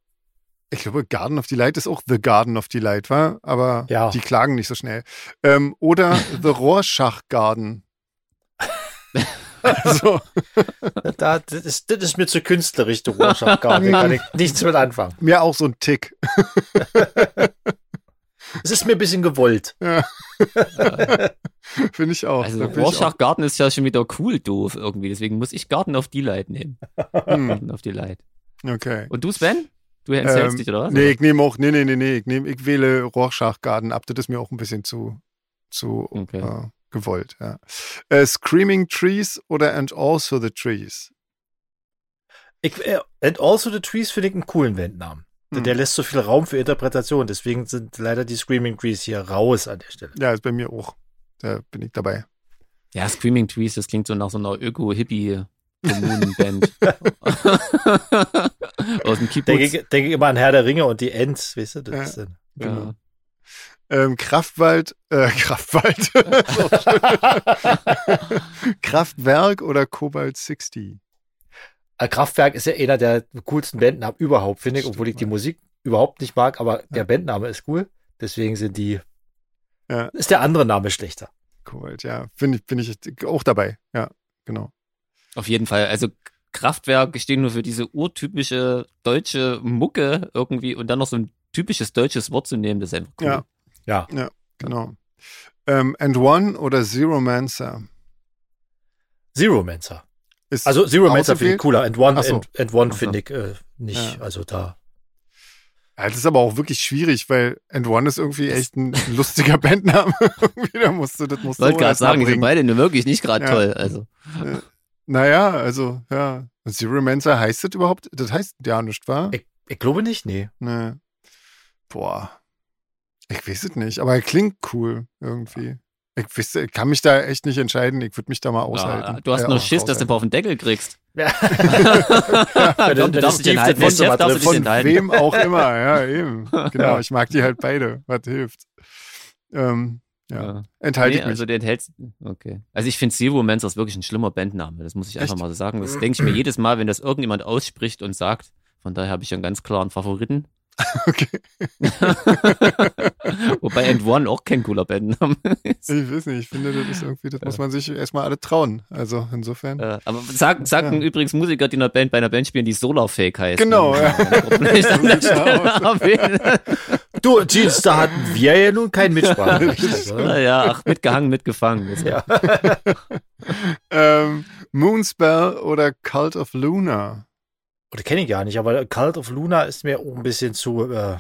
ich glaube, Garden of Delight ist auch The Garden of Delight, war, aber Ja. die klagen nicht so schnell. Ähm, oder The Rorschach Garden. Also, Da, das, ist, das ist mir zu künstlerisch, der Rorschach nicht. kann ich nichts mit anfangen. mir auch so ein Tick. Es ist mir ein bisschen gewollt. Finde ich auch. Also Da bin ich Rorschach Garten ist ja schon wieder cool doof irgendwie. Deswegen muss ich Garten of Delight nehmen. auch- Hm, Garten of Delight. okay. Und du, Sven? Du enthältst Ähm, dich, oder was? Nee, ich nehme auch, nee, nee, nee, nee, ich, nehm, ich wähle Rorschach Garden ab. Das ist mir auch ein bisschen zu, zu Okay. äh, gewollt. Ja. Äh, Screaming Trees oder And Also the Trees? Ich, äh, and also the Trees finde ich einen coolen Bandnamen. Hm. Der lässt so viel Raum für Interpretation. Deswegen sind leider die Screaming Trees hier raus an der Stelle. Ja, ist bei mir auch. Da bin ich dabei. Ja, Screaming Trees, das klingt so nach so einer Öko-Hippie-Kommunenband. Aus dem Kibbutz. Denke ich, denke ich immer an Herr der Ringe und die Ents, weißt du? Das Ja. ist dann, Genau. Ähm, Kraftwald, äh, Kraftwald. Kraftwerk oder Kobalt 60? Äh, Kraftwerk ist ja einer der coolsten Bandnamen überhaupt, finde ich, Stimmt, obwohl ich die. Musik überhaupt nicht mag, aber Ja. der Bandname ist cool. Deswegen sind die, Ja. ist der andere Name schlechter. Kobalt, ja. Bin ich, bin ich auch dabei. Ja, genau. Auf jeden Fall. Also Kraftwerk stehen nur für diese urtypische deutsche Mucke irgendwie und dann noch so ein typisches deutsches Wort zu nehmen, das ist einfach cool. Ja. Ja. Genau. Ähm, And One oder Zero Mancer? Zero Mancer. Ist Also Zero Mancer finde ich cooler. And One, so. and, and One finde ich äh, nicht. Ja. Also da. Ja, das ist aber auch wirklich schwierig, weil And One ist irgendwie echt ein lustiger Bandname. irgendwie, da musst du, das musst wollte gerade sagen, die sind beide nur wirklich nicht gerade Ja. toll. Also Naja, also, ja. Zero Mancer heißt das überhaupt? Das heißt ja nicht, wahr? Ich, ich glaube nicht, nee. Nee. Boah. Ich weiß es nicht, aber er klingt cool irgendwie. Ich, weiß, ich kann mich da echt nicht entscheiden. Ich würde mich da mal aushalten. ja, du hast Äh, nur Schiss, dass du aushalten. ein paar auf den Deckel kriegst. Ja. Komm, wenn du darfst dich enthalten. Chef Von enthalten. wem auch immer, ja, eben. Genau, Ja. ich mag die halt beide, was hilft. Ähm, ja. Ja. Enthalte Nee, ich mich. also. Okay. Also ich finde Zero Mancer ist wirklich ein schlimmer Bandname. Das muss ich einfach Echt? mal so sagen. Das denke ich mir jedes Mal, wenn das irgendjemand ausspricht und sagt. Von daher habe ich einen ganz klaren Favoriten. okay. Wobei End One auch kein cooler Bandname ist. Ich weiß nicht, ich finde, das ist irgendwie, das muss man sich erstmal alle trauen. Also insofern. Äh, aber sagen, sagen Ja. übrigens Musiker, die in einer Band, bei einer Band spielen, die Solarfake heißt. Genau, ja. Du, Jeans, da hatten wir ja nun kein Mitspracherecht. Naja, ach, mitgehangen, mitgefangen. Das Ja. Ähm, Moonspell oder Cult of Luna? Oder kenne ich gar nicht, aber Cult of Luna ist mir auch ein bisschen zu äh,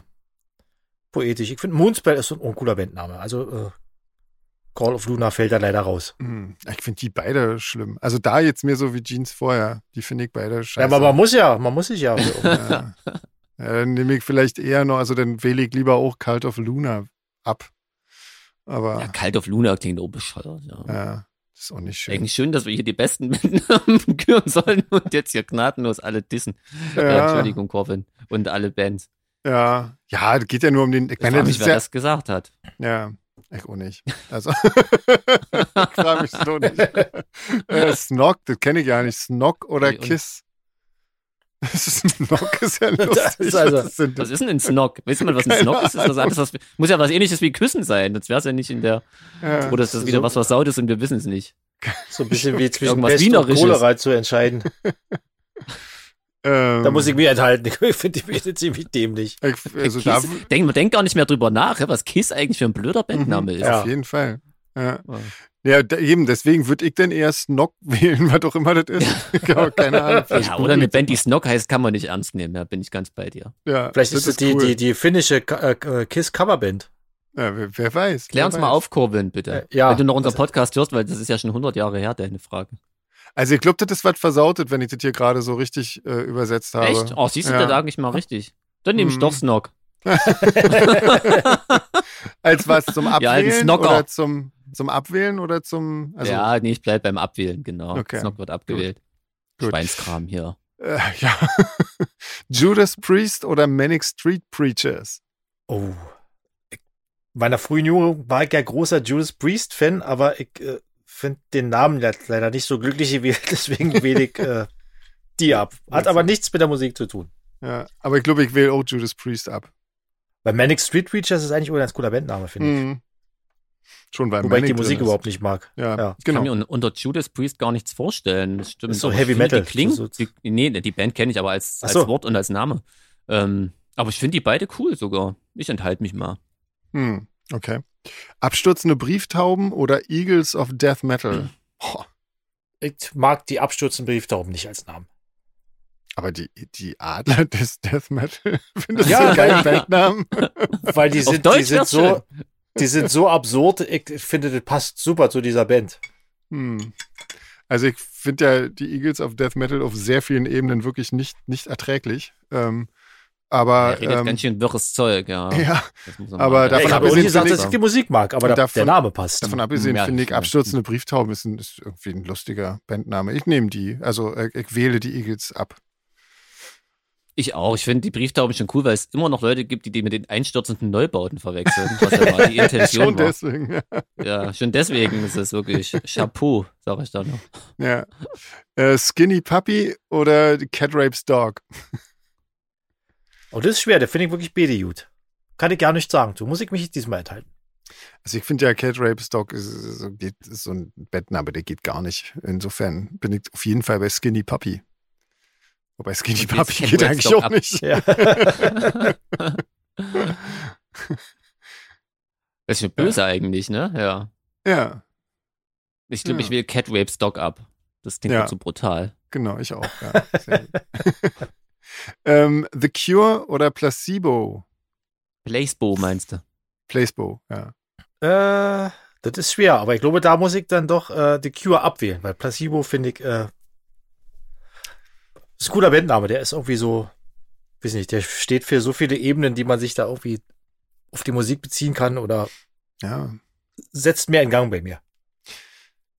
poetisch. Ich finde Moonspell ist so ein uncooler Bandname. Also äh, Call of Luna fällt da leider raus. Hm, Ich finde die beide schlimm. Also da jetzt mehr so wie Jeans vorher. Die finde ich beide scheiße. Ja, aber man muss ja, man muss sich ja. ja. ja, dann nehme ich vielleicht eher noch, also dann wähle ich lieber auch Cult of Luna ab. Aber Ja, Cult of Luna klingt auch bescheuert. Ja. ja, das ist auch nicht schön. Eigentlich schön, dass wir hier die besten Bandnamen küren sollen und jetzt hier gnadenlos alle dissen. Äh, Ja, Entschuldigung, Corvin. Und alle Bands. ja, ja, geht ja nur um den. Ich Ich meine, frage das mich, wer ja, das gesagt hat. ja, ich auch nicht. Also, ich frage mich so nicht. Äh, Snog, das kenne ich gar nicht. Snog oder und- Kiss? Das ist Snog, ist ja lustig. Das ist also- Was sind Was ist denn ein Snog? Weißt du mal, was ein Snog ist? ist was anderes, was, muss ja was ähnliches wie Küssen sein. Sonst wäre es ja nicht in der. Ja. Oder ist das wieder so- was versaut ist und wir wissen es nicht. So ein bisschen wie zwischen Irgendwas Pest und Wienerisches. Cholera zu entscheiden. Ähm, Da muss ich mich enthalten. Ich finde die Bitte ziemlich dämlich. ich, also Kiss, denk, man denkt gar nicht mehr drüber nach, was Kiss eigentlich für ein blöder Bandname ist. Ja. auf jeden Fall. Ja. Ja. Ja, da, eben, deswegen würde ich dann eher Snog wählen, was auch immer das ist. Habe keine Ahnung. Ja, oder eine Band, die Snog heißt, kann man nicht ernst nehmen. Ja, bin ich ganz bei dir. Ja, Vielleicht ist es die, cool. die, die finnische äh, Kiss Coverband. Ja, wer, wer weiß. Klär wer uns mal weiß. auf, Corbin, bitte. Äh, ja. Wenn du noch unseren Das- Podcast hörst, weil das ist ja schon 100 Jahre her, deine Frage. Also ich glaube, das ist was versautet, wenn ich das hier gerade so richtig äh, übersetzt habe. Echt? Oh, siehst du, Ja. da lag ich mal richtig. Dann nehme ich Mhm. doch Snog. Als was zum Ja, Abwählen Snocker. oder zum, zum Abwählen oder zum. Also, ja, nee, ich bleib beim Abwählen, genau. Okay. Snog wird abgewählt. Gut. Schweinskram hier. Äh, ja. Judas Priest oder Manic Street Preachers? Oh. Ich, in meiner frühen Jugend war ich ja großer Judas Priest-Fan, aber ich äh, finde den Namen le- leider nicht so glücklich gewählt, deswegen wähle ich äh, die ab. Hat aber nichts mit der Musik zu tun. Ja, aber ich glaube, ich wähle auch Judas Priest ab. Weil Manic Street Preachers ist eigentlich auch ein ganz cooler Bandname, finde ich. Mhm. Schon weil Wobei ich die Musik überhaupt nicht mag. Ja, Ja. Ich kann genau. mir un- unter Judas Priest gar nichts vorstellen. Das stimmt. Ist so aber Heavy Metal. Die klingt, So- so- die, nee, die Band kenne ich aber als, so. Wort und als Name. Ähm, aber ich finde die beide cool sogar. Ich enthalte mich mal. Hm, okay. Abstürzende Brieftauben oder Eagles of Death Hm. Metal? Boah, Ich mag die abstürzenden Brieftauben nicht als Namen. aber die, die Adler des Death Metal, findest Ja. du einen geilen Bandnamen? Weil die sind, die sind so, die sind so absurd. Ich finde, das passt super zu dieser Band. Hm. Also ich finde ja die Eagles of Death Metal auf sehr vielen Ebenen wirklich nicht, nicht erträglich. Ähm, aber Er redet ähm, ganz schön wirres Zeug, ja. ja, aber davon ich habe auch abgesehen nicht gesagt, finde dass ich die Musik mag, aber der, Davon- der Name passt. davon abgesehen Ja, finde ich abstürzende Brieftauben ist, ein, ist irgendwie ein lustiger Bandname. Ich nehme die. Also äh, ich wähle die Eagles ab. Ich auch. Ich finde die Brieftauben schon cool, weil es immer noch Leute gibt, die die mit den einstürzenden Neubauten verwechseln. Was ja mal die Intention Schon war. deswegen. Ja. Ja, schon deswegen ist es wirklich Chapeau, sag ich da noch. ja. Äh, Skinny Puppy oder Cat Rapes Dog? Oh, das ist schwer, der finde ich wirklich beide gut. Kann ich gar nicht sagen. So muss ich mich diesmal enthalten. Also ich finde ja Cat Rapes Dog ist, ist, ist so ein Bandname, der geht gar nicht. Insofern bin ich auf jeden Fall bei Skinny Puppy. Wobei Skinny Cat geht eigentlich auch ab. nicht. Ja. Das ist schon böse eigentlich, ne? Ja. Ja, Ich glaube, Ja. ich will Cat Rapes Dog ab. Das klingt Ja. ja. so brutal. genau, ich auch. Ja. Ähm, The Cure oder Placebo? Placebo meinst du? Placebo, ja. Äh, das ist schwer, aber ich glaube, da muss ich dann doch äh, The Cure abwählen, weil Placebo finde ich, äh, ist ein cooler Bandname, der ist irgendwie so, weiß nicht, der steht für so viele Ebenen, die man sich da irgendwie auf die Musik beziehen kann oder Ja, setzt mehr in Gang bei mir.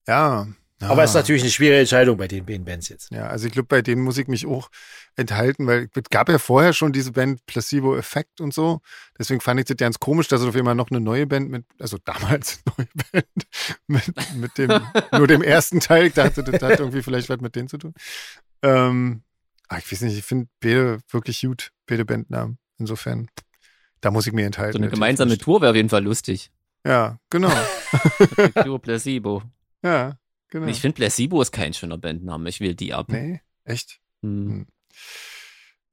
ja. Aber Ah. ist natürlich eine schwere Entscheidung bei den Bands jetzt. Ja, also ich glaube, bei denen muss ich mich auch enthalten, weil es gab ja vorher schon diese Band Placebo Effect und so. Deswegen fand ich das ganz komisch, dass es auf einmal noch eine neue Band mit, also damals eine neue Band mit, mit dem, nur dem ersten Teil. Ich dachte, das hat irgendwie vielleicht was mit denen zu tun. Ähm, aber ich weiß nicht, ich finde beide wirklich gut, beide Bandnamen. Insofern, da muss ich mir enthalten. So eine gemeinsame. Tour wäre auf jeden Fall lustig. Ja, genau. Cure Placebo. Ja, genau. Ich finde Placebo ist kein schöner Bandname. Ich will die ab. nee, echt? Hm.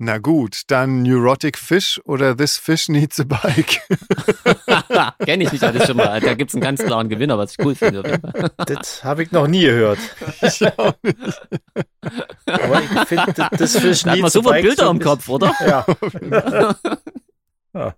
Na gut, dann Neurotic Fish oder This Fish Needs a Bike. Kenn ich nicht alles schon mal. Da gibt's einen ganz klaren Gewinner, was ich cool finde. Das habe ich noch nie gehört. ich auch nicht. Aber ich finde, das- das Fish Da hat man Needs a super Bike Bilder so im ein Kopf, oder? Ja. ja.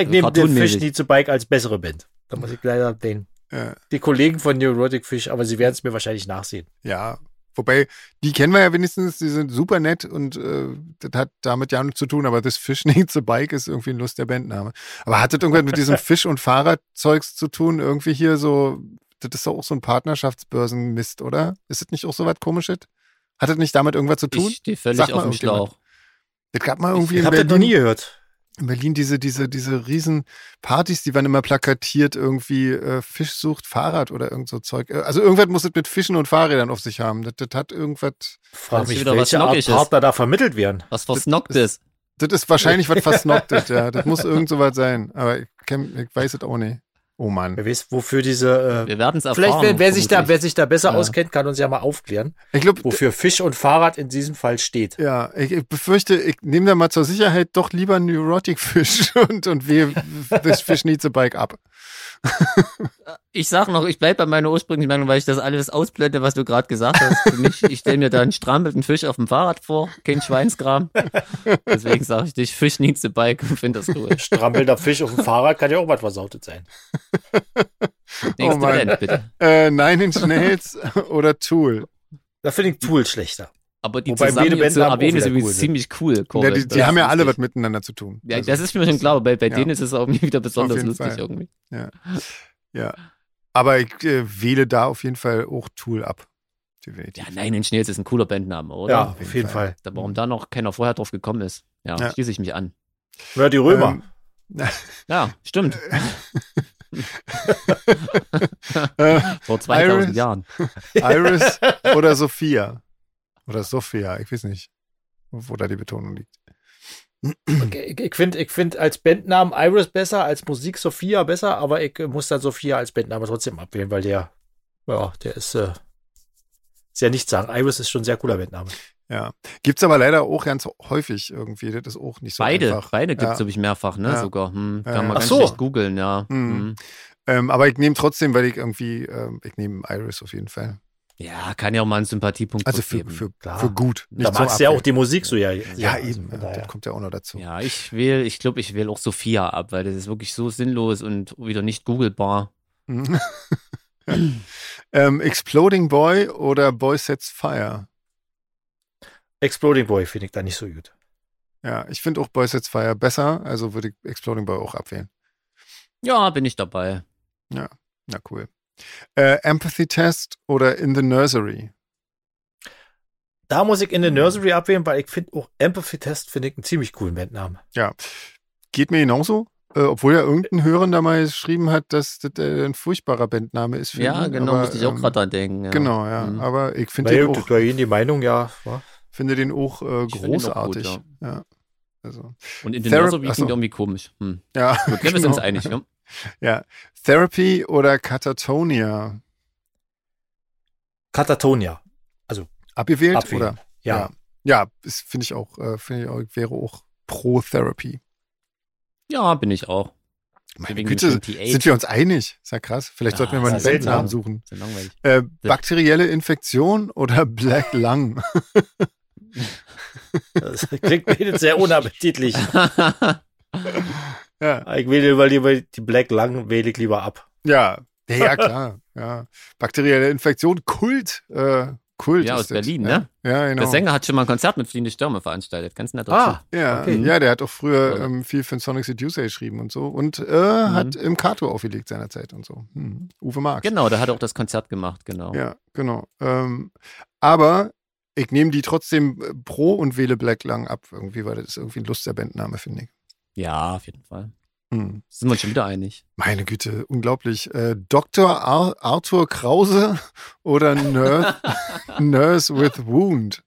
Ich So nehme den. Fish Needs a Bike als bessere Band. Da muss ich leider den, Ja, die Kollegen von Neurotic Fish, aber sie werden es mir wahrscheinlich nachsehen. ja, wobei, die kennen wir ja wenigstens, die sind super nett und äh, das hat damit ja nichts zu tun, aber This Fish Needs a Bike ist irgendwie ein lustiger Bandname. Aber hat das irgendwas mit diesem Fisch- und Fahrradzeugs zu tun? Irgendwie hier so, das ist doch auch so ein Partnerschaftsbörsenmist, oder? Ist das nicht auch so was komisches? Hat das nicht damit irgendwas zu tun? Ich stehe völlig auf dem. Schlauch. Es gab mal irgendwie Ich in habe das noch Berlin, nie gehört. In Berlin diese, diese, diese riesen Partys, die waren immer plakatiert, irgendwie äh, Fisch sucht Fahrrad oder irgend so Zeug. Äh, Also irgendwas muss es mit Fischen und Fahrrädern auf sich haben. Das, das hat irgendwas, Frag ist mich, wieder was welche Art Knockiges. Partner da vermittelt werden. Was versnockt ist. das ist wahrscheinlich was versnockt, ja. Das muss irgend so was sein. Aber ich, kenn, ich weiß es auch nicht. Oh Mann. Wer weiß, wofür diese. Äh, Wir werden es erfahren. vielleicht, wer, wer, sich da, wer sich da besser Ja. auskennt, kann uns ja mal aufklären, Ich glaube, wofür Fisch und Fahrrad in diesem Fall steht. ja, ich, ich befürchte, ich nehme da mal zur Sicherheit doch lieber Neurotic Fish und, und wehe This Fish Needs a Bike ab. Ich sag noch, ich bleib bei meiner ursprünglichen Meinung, weil ich das alles ausblende, was du gerade gesagt hast. Für mich, ich stelle mir da einen strampelten Fisch auf dem Fahrrad vor, kein Schweinskram. Deswegen sage ich dich, Fish needs a bike und finde das cool. Strampelnder Fisch auf dem Fahrrad kann ja auch was versautet sein. Nächste Oh. Band, bitte. Äh, Nine Inch Nails oder Tool. Da finde ich Tool schlechter. Aber die Wobei zusammen zu erwähnen, ist übrigens cool sind. ziemlich cool. Ja, die die haben ja alle was miteinander zu tun. Ja, Also, das ist mir schon klar, aber bei, bei Ja. denen ist es auch wieder besonders lustig Fall. irgendwie. ja. Aber ich äh, wähle da auf jeden Fall auch Tool ab. Definitiv. Ja, Nein Inch Nails ist ein cooler Bandname, oder? ja, auf auf jeden Fall. Fall. Da- Warum da noch keiner vorher drauf gekommen ist. Ja, Ja. schließe ich mich an. Ja, die Römer. Ähm, Ja, stimmt. äh, Vor 2000 Iris. Jahren. Iris oder Sophia. Oder Sophia, ich weiß nicht, wo da die Betonung liegt. Okay, ich finde ich find als Bandnamen Iris besser, als Musik Sophia besser, aber ich muss dann Sophia als Bandname trotzdem abwählen, weil der, ja, der ist äh, sehr nichts sagen. Iris ist schon ein sehr cooler Bandname. Ja. Gibt's aber leider auch ganz häufig irgendwie. Das ist auch nicht so beide, einfach. beide gibt es, Ja. glaube ich, mehrfach, ne? Ja. Sogar. Hm, kann Ja, man ganz Ach so. schlecht googeln, ja. Mhm. Hm. Ähm, aber ich nehme trotzdem, weil ich irgendwie, ähm, ich nehme Iris auf jeden Fall. Ja, kann ja auch mal einen Sympathiepunkt Also für, geben. für, Klar. für gut. Da Nicht zum magst du ja auch die Musik so ja. Ja, also eben. Ja, das kommt ja auch noch dazu. Ja, ich wähle, ich glaube, ich wähle auch Sophia ab, weil das ist wirklich so sinnlos und wieder nicht googelbar. Mhm. ja. ähm, Exploding Boy oder Boy Sets Fire? Exploding Boy finde ich da nicht so gut. Ja, ich finde auch Boy Sets Fire besser, also würde ich Exploding Boy auch abwählen. Ja, bin ich dabei. Na cool. Äh, Empathy Test oder In the Nursery? Da muss ich in the Nursery abwählen, weil ich finde auch Empathy Test finde ich einen ziemlich coolen Bandnamen. Geht mir genauso. Äh, obwohl ja irgendein Hörender mal geschrieben hat, dass das äh, ein furchtbarer Bandname ist für Ja, ihn. genau, aber, musste ich auch ähm, gerade dran denken. Ja. Genau, ja. Mhm. Aber ich finde den, auch- die Meinung, ja. wa? finde den auch äh, Ich find den auch gut, großartig. ja. Also, Und in den Thera- Nursery klingt irgendwie komisch. Hm. ja, Gut, wir sind genau. uns einig, ja? Ja. Therapy oder Katatonia? Katatonia. Abgewählt Abwählen. oder? Ja. Ja, ja das finde ich auch, äh, finde ich auch, wäre auch pro Therapy. Ja, bin ich auch. Meine Güte, dem T8. sind wir uns einig? Ist ja krass. Vielleicht Ja, sollten wir mal einen ja. suchen. Äh, bakterielle Infektion oder Black Lung? Das klingt mir jetzt sehr unappetitlich. ja. Ich wähle lieber, lieber die Black Lung, wähle ich lieber ab. ja, ja, ja, klar. Ja. Bakterielle Infektion, Kult. Äh, Kult Ja, ist aus das. Berlin, ja. ne? Ja, genau. Der Sänger hat schon mal ein Konzert mit Fliehende Stürme veranstaltet. Ganz netter Ah, Typ. Ja, Okay. ja, der hat auch früher ähm, viel für den Sonic Seducer geschrieben und so. Und äh, Mhm. hat im Kato aufgelegt seinerzeit und so. Hm. Uwe Marx. Genau, der hat auch das Konzert gemacht, genau. Ja, genau. Ähm, aber ich nehme die trotzdem äh, pro und wähle Black Lung ab, irgendwie, weil das ist irgendwie ein lustiger Bandname, finde ich. Ja, auf jeden Fall. Hm. Sind wir uns schon wieder einig. Meine Güte, unglaublich. Äh, Dr. Ar Arthur Krause oder Nurse, Nurse with Wound?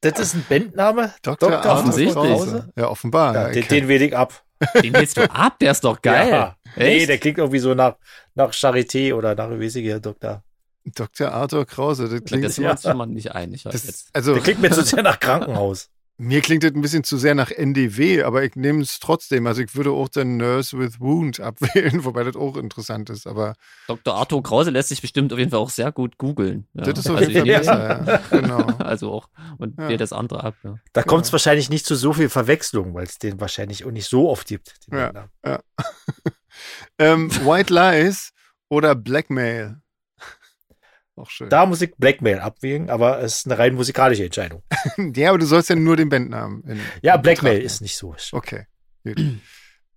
Das ist ein Bandname? Dr. Dr. Arthur Offensichtlich. Krause. Ja, offenbar. Ja, den, ich- den wähle ich ab. Den wählst du ab, der ist doch geil. Ja. Nee, der klingt irgendwie so nach, nach Charité oder nach Wesige Doktor. Dr. Arthur Krause, das klingt, das sind wir uns schon mal nicht einig. das, jetzt. also, Der klingt mir zu sehr nach Krankenhaus. Mir klingt das ein bisschen zu sehr nach NDW, aber ich nehme es trotzdem. Also ich würde auch den Nurse with Wound abwählen, wobei das auch interessant ist. Aber Dr. Arthur Krause lässt sich bestimmt auf jeden Fall auch sehr gut googeln. Ja. das ist auf also jeden Fall besser. Ja. Genau. Also auch. Und Ja. wählt das andere ab. Ja. Da kommt es wahrscheinlich nicht zu so viel Verwechslung, weil es den wahrscheinlich auch nicht so oft gibt. den Ja. Bandnamen. Ähm, White Lies oder Blackmail? Auch schön. Da muss ich Blackmail abwägen, aber es ist eine rein musikalische Entscheidung. ja, aber du sollst ja nur den Bandnamen. In, Ja, in Blackmail Betracht ist nicht so. Okay.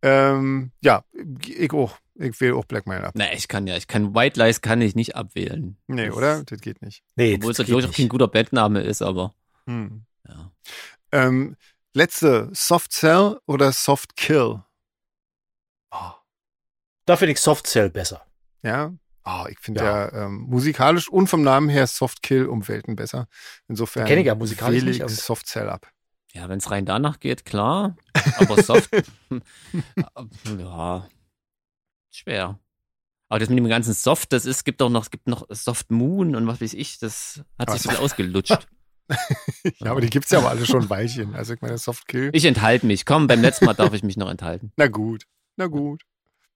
Ähm, ja, ich auch. Ich wähle auch Blackmail ab. Na, ich kann ja, ich kann White Lies kann ich nicht abwählen. Nee, Das- oder? Das geht nicht. Nee, Obwohl es natürlich auch kein guter Bandname ist, aber Hm. ja. Ähm, letzte, Soft Cell oder Soft Kill? Da finde ich Soft Cell besser. Ja. Ah, ich finde Ja. ja, ähm, musikalisch und vom Namen her Soft Kill um Welten besser. Insofern Kenn ich ja musikalisch wähle nicht, ich aber- Soft Cell ab. Ja, wenn es rein danach geht, klar. Aber soft. ja. Schwer. Aber das mit dem ganzen Soft, das ist, gibt auch noch, es gibt noch Soft Moon und was weiß ich, das hat sich so Was? ausgelutscht. Ja, aber die gibt's ja aber alle schon ein Weilchen. Also ich meine, Soft Kill. Ich enthalte mich. Komm, beim letzten Mal darf ich mich noch enthalten. Na gut, na gut.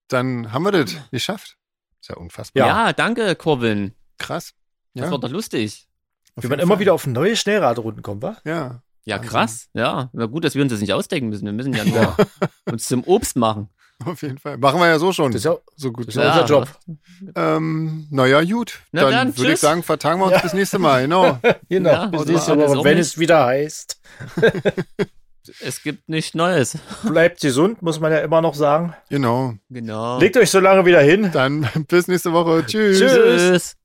Dann haben wir das geschafft. Ist ja unfassbar. Ja, danke, Corbin. Krass. Das Ja, war doch lustig. auf Wie man jeden immer Fall. wieder auf neue Schnellradrunden kommt, wa? Ja. Ja, Wahnsinn. krass. Ja, na gut, dass wir uns das nicht ausdenken müssen. Wir müssen ja nur uns zum Obst machen. Auf jeden Fall. Machen wir ja so schon. Das ist ja, so gut. das ist ja unser Job. Ähm, naja, gut. Na dann dann, würde ich sagen, vertagen wir uns Ja. bis nächste Mal. Genau. Genau, Ja, bis nächste Woche, wenn nicht. es wieder heißt. Es gibt nichts Neues. Bleibt gesund, muss man ja immer noch sagen. genau. Genau. Legt euch so lange wieder hin. Dann bis nächste Woche. Tschüss. Tschüss. Tschüss.